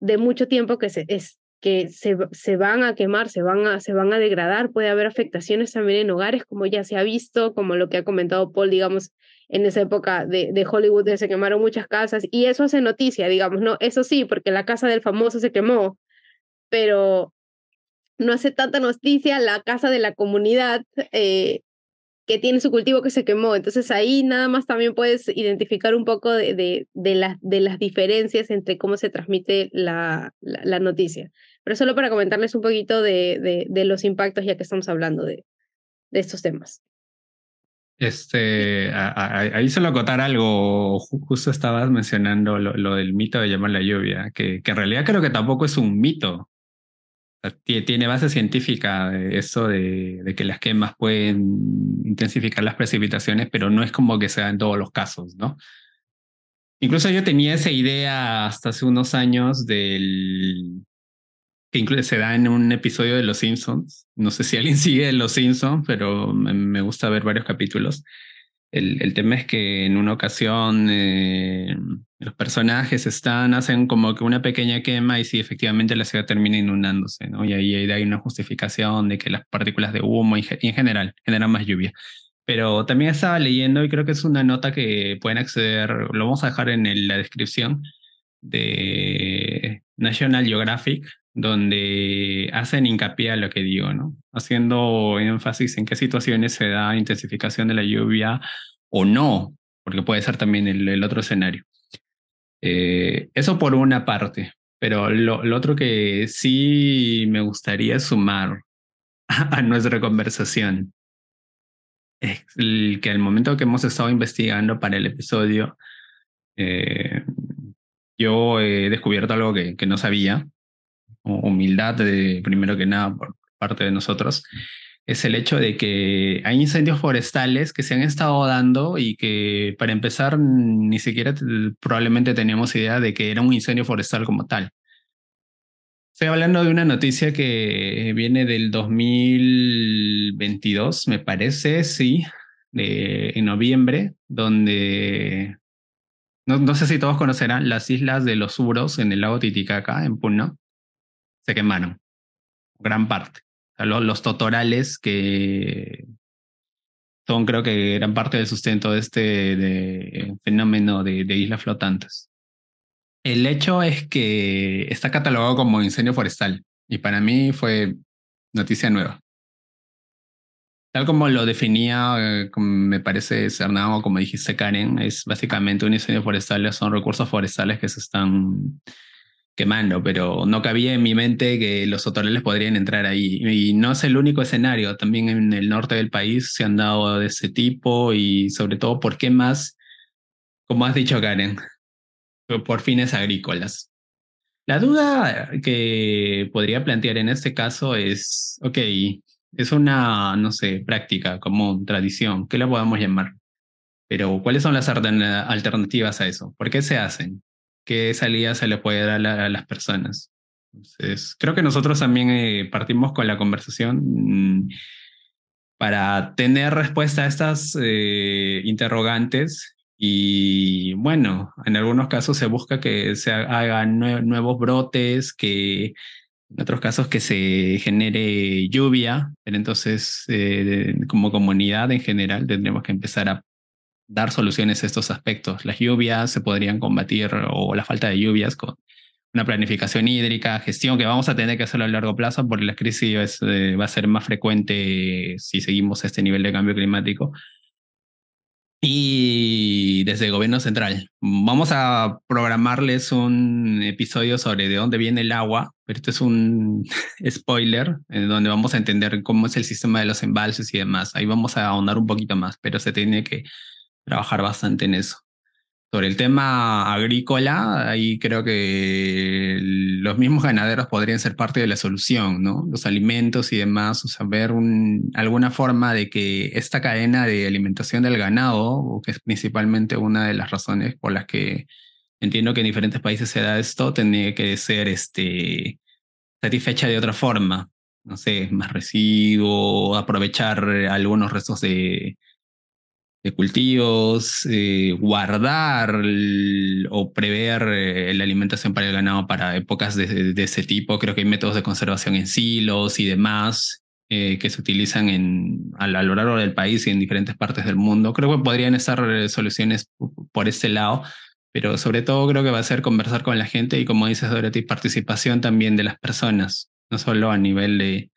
de mucho tiempo que se, es, que se, se, van a quemar, se van a, se van a degradar, puede haber afectaciones también en hogares, como ya se ha visto, como lo que ha comentado Paul, digamos, en esa época de, de Hollywood, se quemaron muchas casas, y eso hace noticia, digamos, ¿no? Eso sí, porque la casa del famoso se quemó, pero no hace tanta noticia la casa de la comunidad eh, que tiene su cultivo que se quemó. Entonces ahí nada más también puedes identificar un poco de, de, de, de las diferencias entre cómo se transmite la, la, noticia. Pero solo para comentarles un poquito de, de, los impactos ya que estamos hablando de, estos temas. Este, ahí solo acotar algo, justo estabas mencionando lo, lo, del mito de llamar la lluvia, que, que en realidad creo que tampoco es un mito, tiene base científica eso de, de, que las quemas pueden intensificar las precipitaciones, pero no es como que sea en todos los casos, ¿no? Incluso yo tenía esa idea hasta hace unos años del que incluso se da en un episodio de Los Simpsons. No sé si alguien (laughs) sigue Los Simpsons, pero me gusta ver varios capítulos. El, tema es que en una ocasión eh, los personajes están, hacen como que una pequeña quema y sí, efectivamente la ciudad termina inundándose. Y ahí hay una justificación de que las partículas de humo y, en general generan más lluvia. Pero también estaba leyendo y creo que es una nota que pueden acceder, lo vamos a dejar en la descripción de National Geographic, donde hacen hincapié a lo que digo, ¿no? Haciendo énfasis en qué situaciones se da intensificación de la lluvia o no, porque puede ser también el, el otro escenario. Eh, eso por una parte, pero lo, lo, otro que sí me gustaría sumar (laughs) a, nuestra conversación es el que al momento que hemos estado investigando para el episodio, eh, yo he descubierto algo que, que no sabía, humildad de, primero que nada por parte de nosotros, es el hecho de que hay incendios forestales que se han estado dando y que para empezar ni siquiera probablemente teníamos idea de que era un incendio forestal como tal. Estoy hablando de una noticia que viene del 2022, me parece, sí, de, en noviembre, donde no, no sé si todos conocerán las islas de los Uros en el lago Titicaca, en Puno se quemaron, gran parte. O sea, los, los, totorales que, son creo que gran parte del sustento de este de, fenómeno de, de islas flotantes. El hecho es que está catalogado como incendio forestal y para mí fue noticia nueva. Tal como lo definía, eh, me parece, Cernao, como dijiste, Karen, es básicamente un incendio forestal, son recursos forestales que se están quemando, pero no cabía en mi mente que los hoteles podrían entrar ahí. Y no es el único escenario, también en el norte del país se han dado de ese tipo y sobre todo, ¿por qué más? Como has dicho, Karen, por fines agrícolas. La duda que podría plantear en este caso es, ok, es una, no sé, práctica, como tradición, ¿qué la podemos llamar? Pero ¿cuáles son las alternativas a eso? ¿Por qué se hacen? Qué salida se le puede dar a, las personas. Entonces, creo que nosotros también eh, partimos con la conversación mm, para tener respuesta a estas eh, interrogantes y bueno, en algunos casos se busca que se hagan nuevos brotes, que en otros casos que se genere lluvia, entonces eh, como comunidad en general tendremos que empezar a dar soluciones a estos aspectos. Las lluvias se podrían combatir o la falta de lluvias con una planificación hídrica, gestión que vamos a tener que hacerlo a largo plazo porque la crisis eh, va a ser más frecuente si seguimos este nivel de cambio climático. Y desde el gobierno central, vamos a programarles un episodio sobre de dónde viene el agua, pero esto es un (laughs) spoiler, en donde vamos a entender cómo es el sistema de los embalses y demás. Ahí vamos a ahondar un poquito más, pero se tiene que trabajar bastante en eso. Sobre el tema agrícola, ahí creo que los mismos ganaderos podrían ser parte de la solución, ¿no? Los alimentos y demás, o sea, ver alguna forma de que esta cadena de alimentación del ganado, que es principalmente una de las razones por las que entiendo que en diferentes países se da esto, tendría que ser este, satisfecha de otra forma, no sé, más residuo, aprovechar algunos restos de, de cultivos, eh, guardar o prever eh, la alimentación para el ganado para épocas de, ese tipo. Creo que hay métodos de conservación en silos y demás eh, que se utilizan en, a, lo largo del país y en diferentes partes del mundo. Creo que podrían estar soluciones por ese lado, pero sobre todo creo que va a ser conversar con la gente y como dices, Dorothy, participación también de las personas, no solo a nivel de,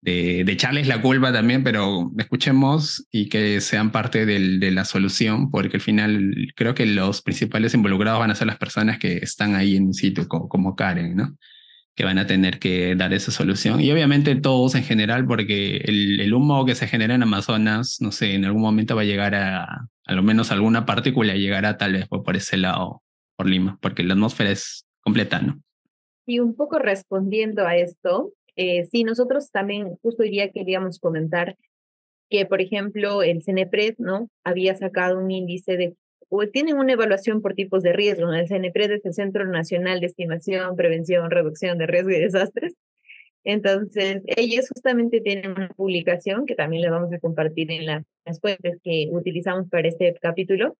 de, echarles la culpa también, pero escuchemos y que sean parte de la solución, porque al final creo que los principales involucrados van a ser las personas que están ahí en sitio, como, Karen, ¿no? que van a tener que dar esa solución. Y obviamente todos en general, porque el, humo que se genera en Amazonas, no sé, en algún momento va a llegar a, a lo menos alguna partícula llegará tal vez por ese lado, por Lima, porque la atmósfera es completa, ¿no? Y un poco respondiendo a esto, eh, sí, nosotros también justo hoy día queríamos comentar que, por ejemplo, el CNEPRED, ¿no? Había sacado un índice de, o tienen una evaluación por tipos de riesgo, ¿no? El CNEPRED es el Centro Nacional de Estimación, Prevención, Reducción de Riesgo y Desastres. Entonces, ellos justamente tienen una publicación que también les vamos a compartir en las fuentes que utilizamos para este capítulo,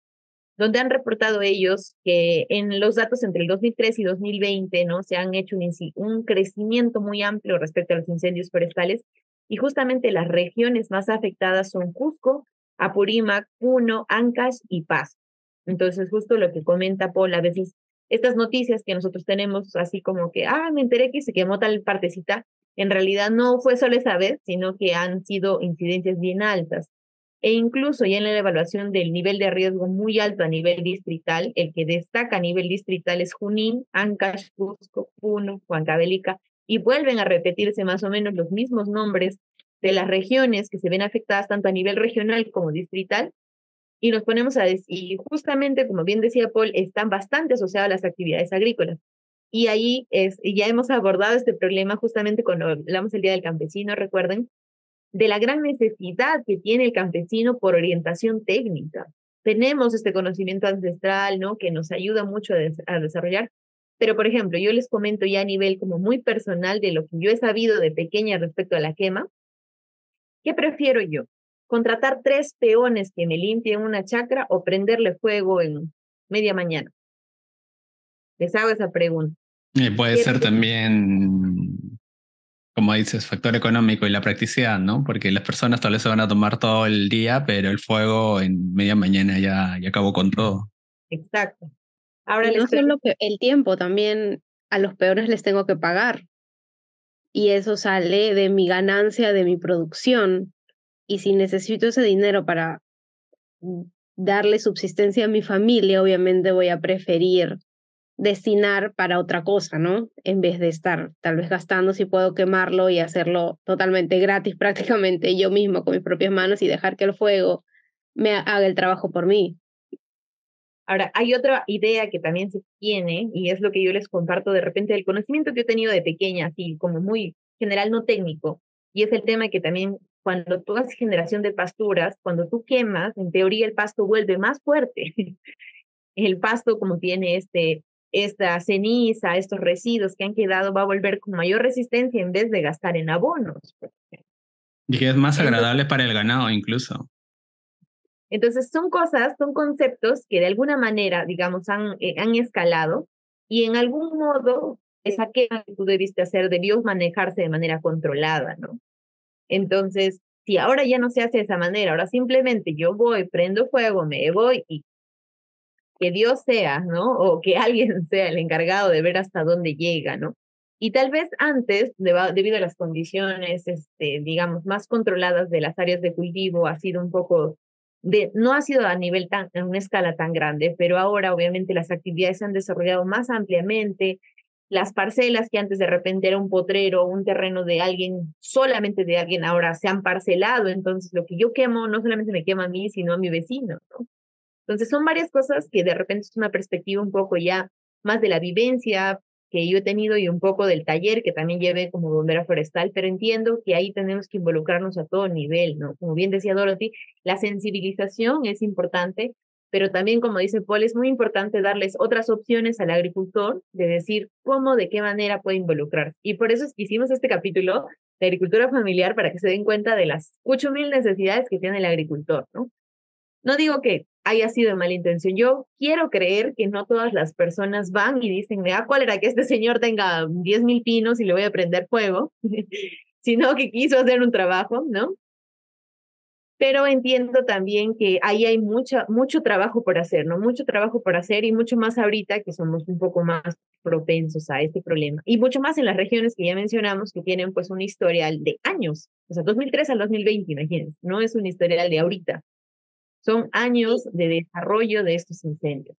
donde han reportado ellos que en los datos entre el 2003 y 2020 ¿no? se han hecho un, crecimiento muy amplio respecto a los incendios forestales y justamente las regiones más afectadas son Cusco, Apurímac, Puno, Ancash y Paz. Entonces, justo lo que comenta Paul, a veces estas noticias que nosotros tenemos, así como que, ah, me enteré que se quemó tal partecita, en realidad no fue solo esa vez, sino que han sido incidencias bien altas e incluso ya en la evaluación del nivel de riesgo muy alto a nivel distrital, el que destaca a nivel distrital es Junín, Ancash, Cusco, Puno, Huancavelica, y vuelven a repetirse más o menos los mismos nombres de las regiones que se ven afectadas tanto a nivel regional como distrital, y nos ponemos a decir, y justamente, como bien decía Paul, están bastante asociadas a las actividades agrícolas. Y ahí es, ya hemos abordado este problema justamente cuando hablamos el Día del Campesino, recuerden, de la gran necesidad que tiene el campesino por orientación técnica. Tenemos este conocimiento ancestral, ¿no? Que nos ayuda mucho a, desarrollar. Pero, por ejemplo, yo les comento ya a nivel como muy personal de lo que yo he sabido de pequeña respecto a la quema. ¿Qué prefiero yo? ¿Contratar tres peones que me limpien una chacra o prenderle fuego en media mañana? Les hago esa pregunta. puede ser también como dices, factor económico y la practicidad, ¿no? Porque las personas tal vez se van a tomar todo el día, pero el fuego en media mañana ya, ya acabó con todo. Exacto. Ahora no solo el tiempo, también a los peores les tengo que pagar. Y eso sale de mi ganancia, de mi producción. Y si necesito ese dinero para darle subsistencia a mi familia, obviamente voy a preferir destinar para otra cosa, ¿no? En vez de estar tal vez gastando, si puedo quemarlo y hacerlo totalmente gratis (laughs) prácticamente yo mismo con mis propias manos y dejar que el fuego me haga el trabajo por mí. Ahora, hay otra idea que también se tiene y es lo que yo les comparto de repente del conocimiento que he tenido de pequeña, así como muy general, no técnico, y es el tema que también cuando tú haces generación de pasturas, cuando tú quemas, en teoría el pasto vuelve más fuerte. (laughs) el pasto como tiene este esta ceniza, estos residuos que han quedado, va a volver con mayor resistencia en vez de gastar en abonos. Y que es más agradable para el ganado incluso. Entonces son cosas, son conceptos que de alguna manera, digamos, han, eh, han escalado y en algún modo esa quema que tú debiste hacer debió manejarse de manera controlada, ¿no? Entonces, si ahora ya no se hace de esa manera, ahora simplemente yo voy, prendo fuego, me voy y que Dios sea, ¿no? O que alguien sea el encargado de ver hasta dónde llega, ¿no? Y tal vez antes, debido a las condiciones, este, digamos, más controladas de las áreas de cultivo, ha sido un poco de, no ha sido a nivel tan, a una escala tan grande, pero ahora obviamente las actividades se han desarrollado más ampliamente. Las parcelas que antes de repente era un potrero, un terreno de alguien, solamente de alguien, ahora se han parcelado. Entonces, lo que yo quemo no solamente me quema a mí, sino a mi vecino, ¿no? Entonces son varias cosas que de repente es una perspectiva un poco ya más de la vivencia que yo he tenido y un poco del taller que también llevé como bombera forestal, pero entiendo que ahí tenemos que involucrarnos a todo nivel, ¿no? Como bien decía Dorothy, la sensibilización es importante, pero también, como dice Paul, es muy importante darles otras opciones al agricultor de decir cómo, de qué manera puede involucrarse. Y por eso hicimos este capítulo de agricultura familiar para que se den cuenta de las mil necesidades que tiene el agricultor, ¿no? No digo que haya sido de mala intención. Yo quiero creer que no todas las personas van y dicen, ah, ¿cuál era que este señor tenga 10 mil pinos y le voy a prender fuego? (laughs) sino que quiso hacer un trabajo, ¿no? Pero entiendo también que ahí hay mucha, mucho trabajo por hacer, ¿no? Mucho trabajo por hacer y mucho más ahorita que somos un poco más propensos a este problema. Y mucho más en las regiones que ya mencionamos que tienen pues un historial de años, o sea, 2003 al 2020, imagínense, no es un historial de ahorita. Son años de desarrollo de estos incendios.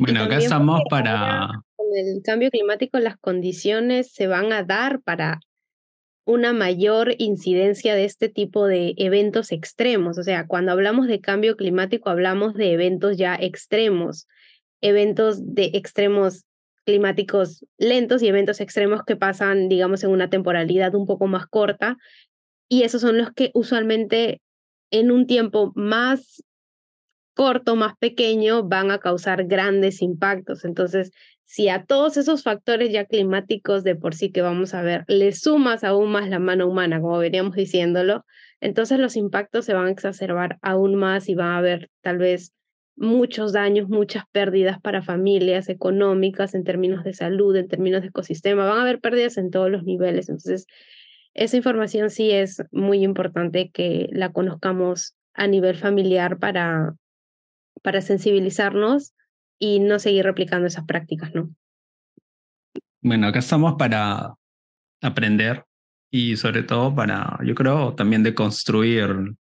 bueno, acá estamos para... Con el cambio climático las condiciones se van a dar para una mayor incidencia de este tipo de eventos extremos. O sea, cuando hablamos de cambio climático hablamos de eventos ya extremos, eventos de extremos climáticos lentos y eventos extremos que pasan, digamos, en una temporalidad un poco más corta. Y esos son los que usualmente en un tiempo más corto, más pequeño, van a causar grandes impactos. Entonces, si a todos esos factores ya climáticos de por sí que vamos a ver, le sumas aún más la mano humana, como veníamos diciéndolo, entonces los impactos se van a exacerbar aún más y van a haber tal vez muchos daños, muchas pérdidas para familias económicas en términos de salud, en términos de ecosistema, van a haber pérdidas en todos los niveles. Entonces, esa información sí es muy importante que la conozcamos a nivel familiar para, para sensibilizarnos y no seguir replicando esas prácticas, ¿no? Bueno, acá estamos para aprender y sobre todo para, yo creo, también de construir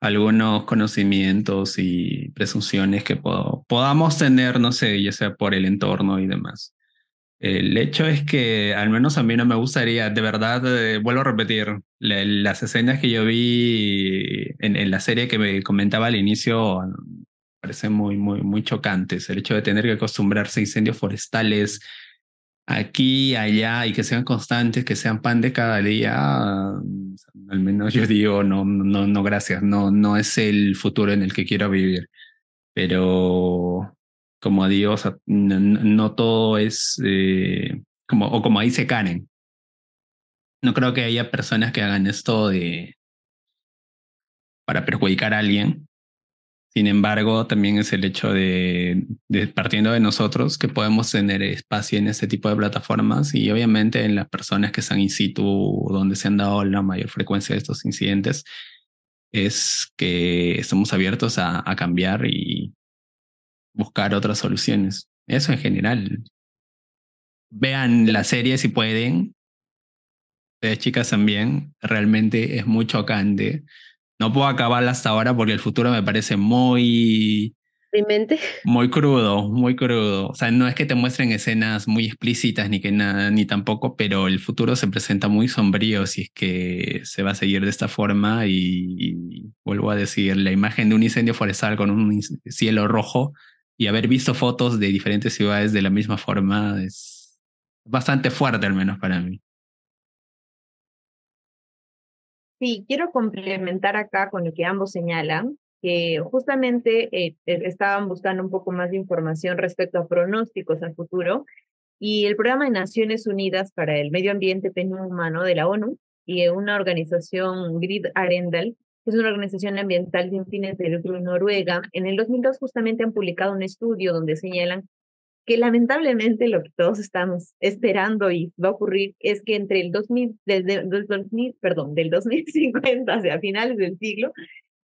algunos conocimientos y presunciones que podamos tener, no sé, ya sea por el entorno y demás. El hecho es que al menos a mí no me gustaría, de verdad, eh, vuelvo a repetir, las escenas que yo vi en, la serie que me comentaba al inicio parecen muy, muy, muy chocantes. El hecho de tener que acostumbrarse a incendios forestales aquí, allá y que sean constantes, que sean pan de cada día, al menos yo digo, no, no, no, gracias, no, no es el futuro en el que quiero vivir. Pero como no, todo es eh, como, o como dice Karen. No creo que haya personas que hagan esto de para perjudicar a alguien. Sin embargo, también es el hecho de, partiendo de nosotros, que podemos tener espacio en este tipo de plataformas y obviamente en las personas que están in situ, donde se han dado la mayor frecuencia de estos incidentes, es que estamos abiertos a cambiar y buscar otras soluciones. Eso en general. Vean la serie si pueden. Ustedes chicas también. Realmente es muy chocante no puedo acabarla hasta ahora porque el futuro me parece muy... ¿Demente? Muy crudo, muy crudo. O sea, no es que te muestren escenas muy explícitas ni que nada, ni tampoco, pero el futuro se presenta muy sombrío si es que se va a seguir de esta forma y, vuelvo a decir, la imagen de un incendio forestal con un cielo rojo y haber visto fotos de diferentes ciudades de la misma forma es bastante fuerte al menos para mí. Sí, quiero complementar acá con lo que ambos señalan, que justamente eh, eh, estaban buscando un poco más de información respecto a pronósticos al futuro y el programa de Naciones Unidas para el Medio Ambiente Humano de la ONU y una organización Grid Arendal, que es una organización ambiental sin fines de lucro en Noruega, en el 2002 justamente han publicado un estudio donde señalan que lamentablemente lo que todos estamos esperando y va a ocurrir es que entre el 2000, desde, 2000, perdón, del 2050 (laughs) hacia finales del siglo,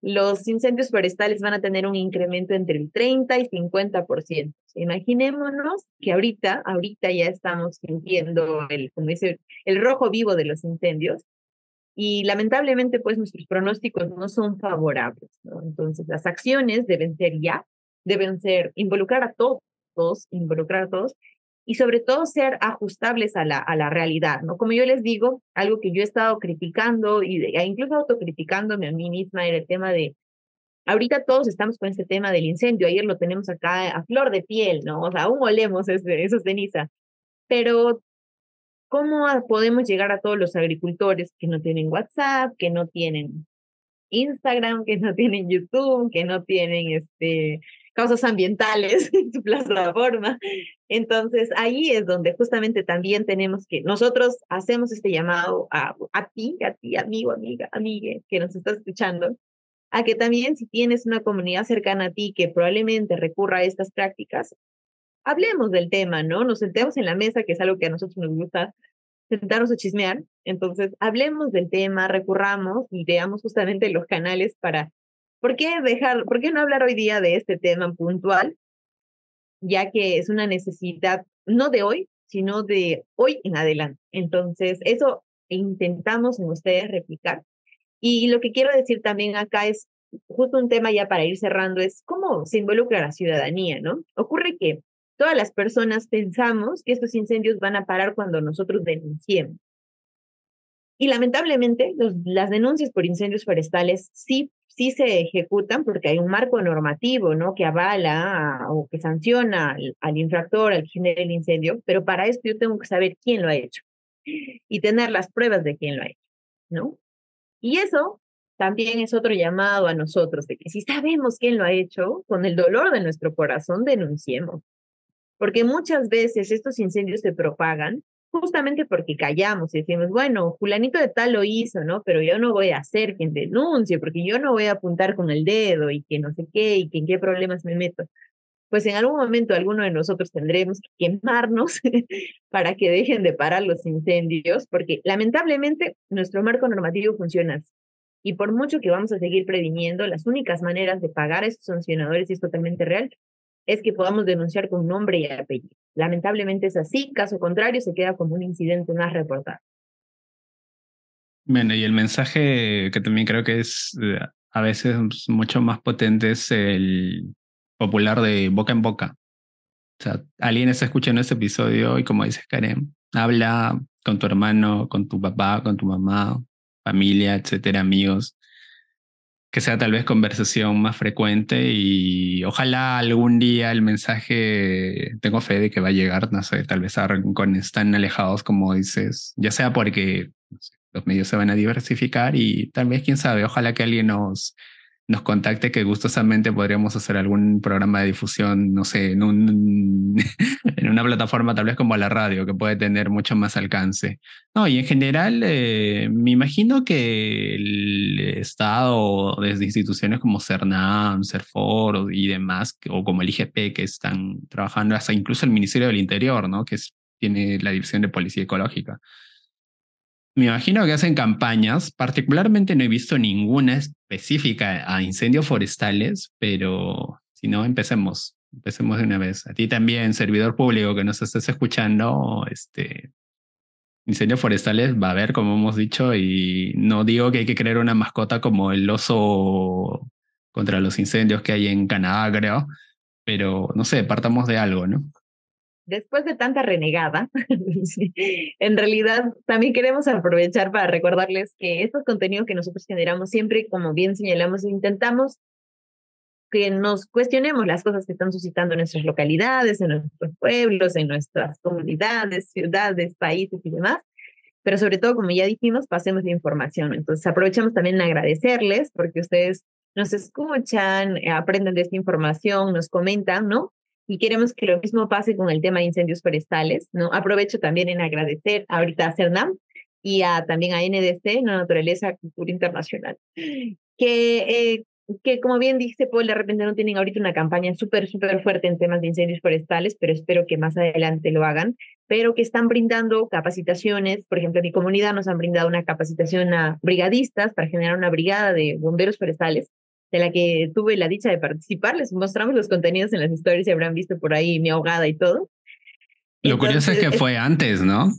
los incendios forestales van a tener un incremento entre el 30 y 50%. Imaginémonos que ahorita, ahorita ya estamos sintiendo el, como dice, el rojo vivo de los incendios y lamentablemente pues nuestros pronósticos no son favorables. ¿no? Entonces las acciones deben ser ya, deben ser involucrar a todos involucrar a todos, y sobre todo ser ajustables a la, a la realidad, ¿no? Como yo les digo, algo que yo he estado criticando y e incluso autocriticándome a mí misma era el tema de, ahorita todos estamos con este tema del incendio, ayer lo tenemos acá a flor de piel, ¿no? O sea, aún olemos ese, esos ceniza, pero ¿cómo podemos llegar a todos los agricultores que no tienen WhatsApp, que no tienen Instagram, que no tienen YouTube, que no tienen este causas ambientales en su plataforma. Entonces, ahí es donde justamente también tenemos que, nosotros hacemos este llamado a, a ti, a ti, amigo, amiga, amigue, que nos estás escuchando, a que también si tienes una comunidad cercana a ti que probablemente recurra a estas prácticas, hablemos del tema, ¿no? Nos sentemos en la mesa, que es algo que a nosotros nos gusta, sentarnos a chismear. Entonces, hablemos del tema, recurramos y veamos justamente los canales para ¿Por qué dejar, por qué no hablar hoy día de este tema puntual? Ya que es una necesidad no de hoy, sino de hoy en adelante. Entonces, eso intentamos en ustedes replicar. Y lo que quiero decir también acá es justo un tema ya para ir cerrando, es cómo se involucra la ciudadanía, ¿no? Ocurre que todas las personas pensamos que estos incendios van a parar cuando nosotros denunciemos. Y lamentablemente, las denuncias por incendios forestales sí sí se ejecutan porque hay un marco normativo, ¿no? Que avala o que sanciona al, infractor, al que genera el incendio, pero para esto yo tengo que saber quién lo ha hecho y tener las pruebas de quién lo ha hecho, ¿no? Y eso también es otro llamado a nosotros, de que si sabemos quién lo ha hecho, con el dolor de nuestro corazón denunciemos. Porque muchas veces estos incendios se propagan justamente porque callamos y decimos, bueno, fulanito de tal lo hizo, ¿no? Pero yo no voy a ser quien denuncie, porque yo no voy a apuntar con el dedo y que no sé qué y que en qué problemas me meto. Pues en algún momento alguno de nosotros tendremos que quemarnos (laughs) para que dejen de parar los incendios, porque lamentablemente nuestro marco normativo funciona así. Y por mucho que vamos a seguir previniendo, las únicas maneras de pagar a esos sancionadores, y es totalmente real, es que podamos denunciar con nombre y apellido. Lamentablemente es así, caso contrario se queda como un incidente más reportado. Bueno, y el mensaje que también creo que es eh, a veces mucho más potente es el popular de boca en boca. O sea, alguien está escuchando este episodio y como dices Karen, habla con tu hermano, con tu papá, con tu mamá, familia, etcétera, amigos que sea tal vez conversación más frecuente y ojalá algún día el mensaje, tengo fe de que va a llegar, no sé, tal vez a rincones tan alejados como dices, ya sea porque los medios se van a diversificar y tal vez, quién sabe, ojalá que alguien nos, nos contacte que gustosamente podríamos hacer algún programa de difusión, no sé, en, un, (laughs) en una plataforma tal vez como la radio, que puede tener mucho más alcance. No, y en general, eh, me imagino que el Estado, desde instituciones como CERNAM, CERFOR y demás, o como el IGP, que están trabajando, hasta incluso el Ministerio del Interior, ¿no? que tiene la División de Policía Ecológica me imagino que hacen campañas, particularmente no he visto ninguna específica a incendios forestales, pero si no, empecemos, empecemos de una vez. A ti también, servidor público que nos estés escuchando, este, incendios forestales va a haber, como hemos dicho, y no digo que hay que crear una mascota como el oso contra los incendios que hay en Canadá, creo, pero no sé, partamos de algo, ¿no? Después de tanta renegada, (laughs) en realidad también queremos aprovechar para recordarles que estos contenidos que nosotros generamos siempre, como bien señalamos, intentamos que nos cuestionemos las cosas que están suscitando en nuestras localidades, en nuestros pueblos, en nuestras comunidades, ciudades, países y demás. Pero sobre todo, como ya dijimos, pasemos de información. Entonces, aprovechamos también a agradecerles porque ustedes nos escuchan, aprenden de esta información, nos comentan, ¿no? Y queremos que lo mismo pase con el tema de incendios forestales, ¿no? Aprovecho también en agradecer ahorita a CERNAM y a, también a NDC, ¿no? Naturaleza Cultura Internacional, que, eh, que como bien dice Paul, de repente no tienen ahorita una campaña súper, súper fuerte en temas de incendios forestales, pero espero que más adelante lo hagan, pero que están brindando capacitaciones, por ejemplo, en mi comunidad nos han brindado una capacitación a brigadistas para generar una brigada de bomberos forestales, de la que tuve la dicha de participar. Les mostramos los contenidos en las historias y habrán visto por ahí mi ahogada y todo. Lo curioso es que fue antes, ¿no?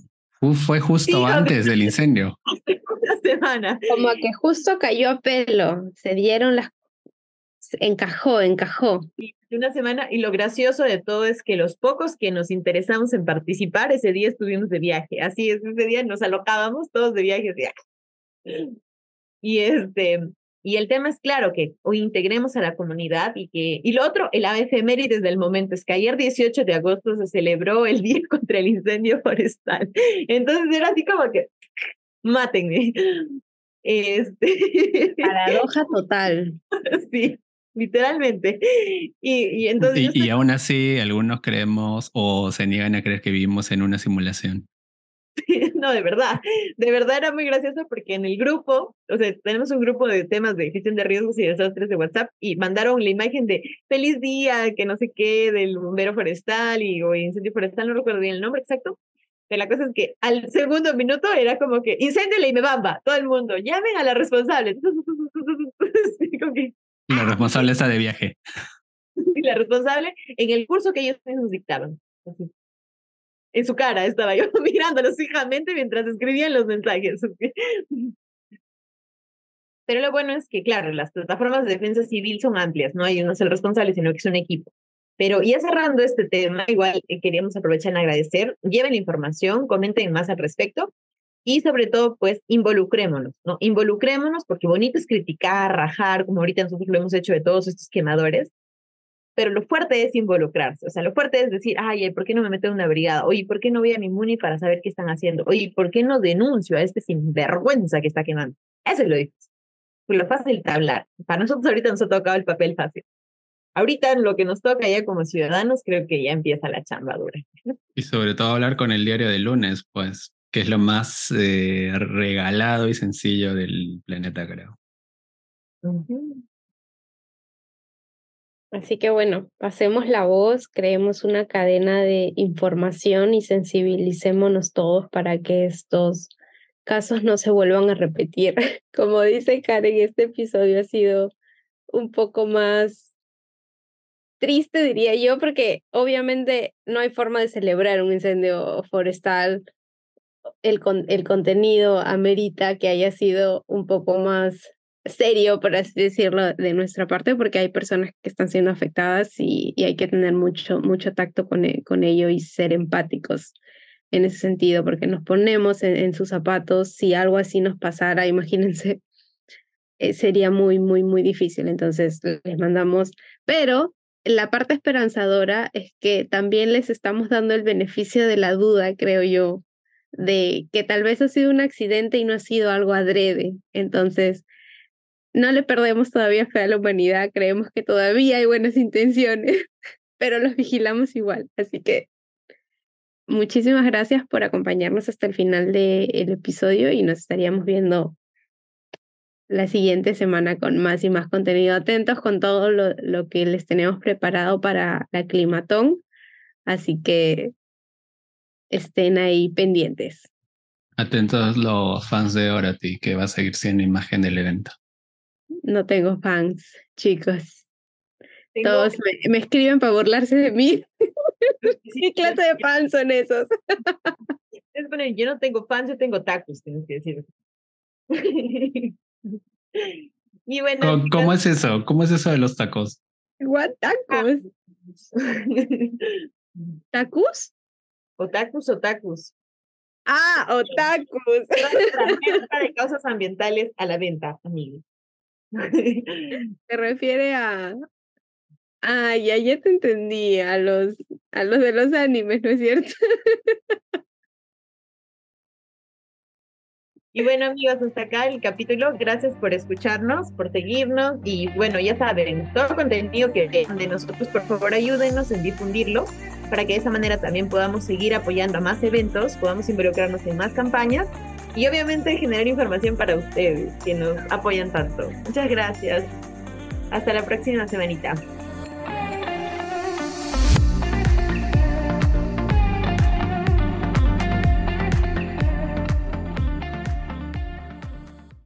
Fue justo antes del incendio. (laughs) Una semana. Como que justo cayó a pelo, se dieron las... Encajó, encajó. una semana, y lo gracioso de todo es que los pocos que nos interesamos en participar, ese día estuvimos de viaje. Así es, ese día nos alocábamos todos de viaje. Y este, y el tema es claro que hoy integremos a la comunidad y que, y lo otro, el efemérides del momento es que ayer 18 de agosto se celebró el Día (laughs) contra el Incendio Forestal. Entonces era así como que, mátenme. Este... Paradoja (laughs) total. Sí, literalmente. Y, y entonces... Y, y aún así algunos creemos o se niegan a creer que vivimos en una simulación. (laughs) no, de verdad, de verdad era muy gracioso porque en el grupo, o sea, tenemos un grupo de temas de gestión de riesgos y desastres de WhatsApp y mandaron la imagen de feliz día, que no sé qué, del bombero forestal y o incendio forestal, no recuerdo bien el nombre exacto. Pero la cosa es que al segundo minuto era como que incendio y me bamba, todo el mundo, llamen a la responsable. (laughs) La responsable está de viaje. (laughs) Y la responsable en el curso que ellos nos dictaban. Así en su cara estaba yo (laughs) mirándolos fijamente mientras escribían los mensajes. (laughs) Pero lo bueno es que, claro, las plataformas de defensa civil son amplias, no hay uno es el responsable, sino que es un equipo. Pero ya cerrando este tema, igual eh, queríamos aprovechar en agradecer, lleven la información, comenten más al respecto y sobre todo, pues, involucrémonos, ¿no? Involucrémonos porque bonito es criticar, rajar, como ahorita nosotros lo hemos hecho de todos estos quemadores, pero lo fuerte es involucrarse, o sea, lo fuerte es decir, ay, ¿por qué no me meto en una brigada? Oye, ¿por qué no voy a mi MUNI para saber qué están haciendo? Oye, ¿por qué no denuncio a este sinvergüenza que está quemando? Eso es lo difícil. Lo fácil es hablar. Para nosotros ahorita nos ha tocado el papel fácil. Ahorita lo que nos toca ya como ciudadanos, creo que ya empieza la chamba dura. Y sobre todo hablar con el diario de lunes, pues, que es lo más eh, regalado y sencillo del planeta, creo. Así que bueno, pasemos la voz, creemos una cadena de información y sensibilicémonos todos para que estos casos no se vuelvan a repetir. (laughs) Como dice Karen, este episodio ha sido un poco más triste, diría yo, porque obviamente no hay forma de celebrar un incendio forestal. El, el contenido amerita que haya sido un poco más serio, por así decirlo, de nuestra parte, porque hay personas que están siendo afectadas y, hay que tener mucho, mucho tacto con, e, con ello y ser empáticos en ese sentido, porque nos ponemos en, sus zapatos, si algo así nos pasara, (laughs) imagínense, eh, sería muy, muy, muy difícil. Entonces, les mandamos, pero la parte esperanzadora es que también les estamos dando el beneficio de la duda, creo yo, de que tal vez ha sido un accidente y no ha sido algo adrede. Entonces, no le perdemos todavía fe a la humanidad, creemos que todavía hay buenas intenciones, (laughs) pero los vigilamos igual. Así que muchísimas gracias por acompañarnos hasta el final del episodio y nos estaríamos viendo la siguiente semana con más y más contenido. Atentos con todo lo, lo que les tenemos preparado para la climatón. Así que estén ahí pendientes. Atentos los fans de Orati, que va a seguir siendo imagen del evento. No tengo fans, chicos. Todos me, me, escriben para burlarse de mí. (laughs) ¿Qué clase de fans son esos? Es bueno, yo no tengo fans, yo tengo tacos, tienes que decir. (laughs) y bueno, ¿Cómo, ¿Cómo, es eso? ¿Cómo es eso de los tacos? What tacos? (laughs) ¿Tacos? Otakus, otakus. Ah, otakus. de causas ambientales a la venta, amigos. (laughs) Se refiere a. Ah, ya, ya te entendí, a los, a los de los animes, ¿no es cierto? Y bueno amigos, hasta acá el capítulo. Gracias por escucharnos, por seguirnos y bueno, ya saben, todo contenido que de nosotros, por favor ayúdenos en difundirlo para que de esa manera también podamos seguir apoyando a más eventos, podamos involucrarnos en más campañas y obviamente generar información para ustedes que nos apoyan tanto. Muchas gracias. Hasta la próxima semanita.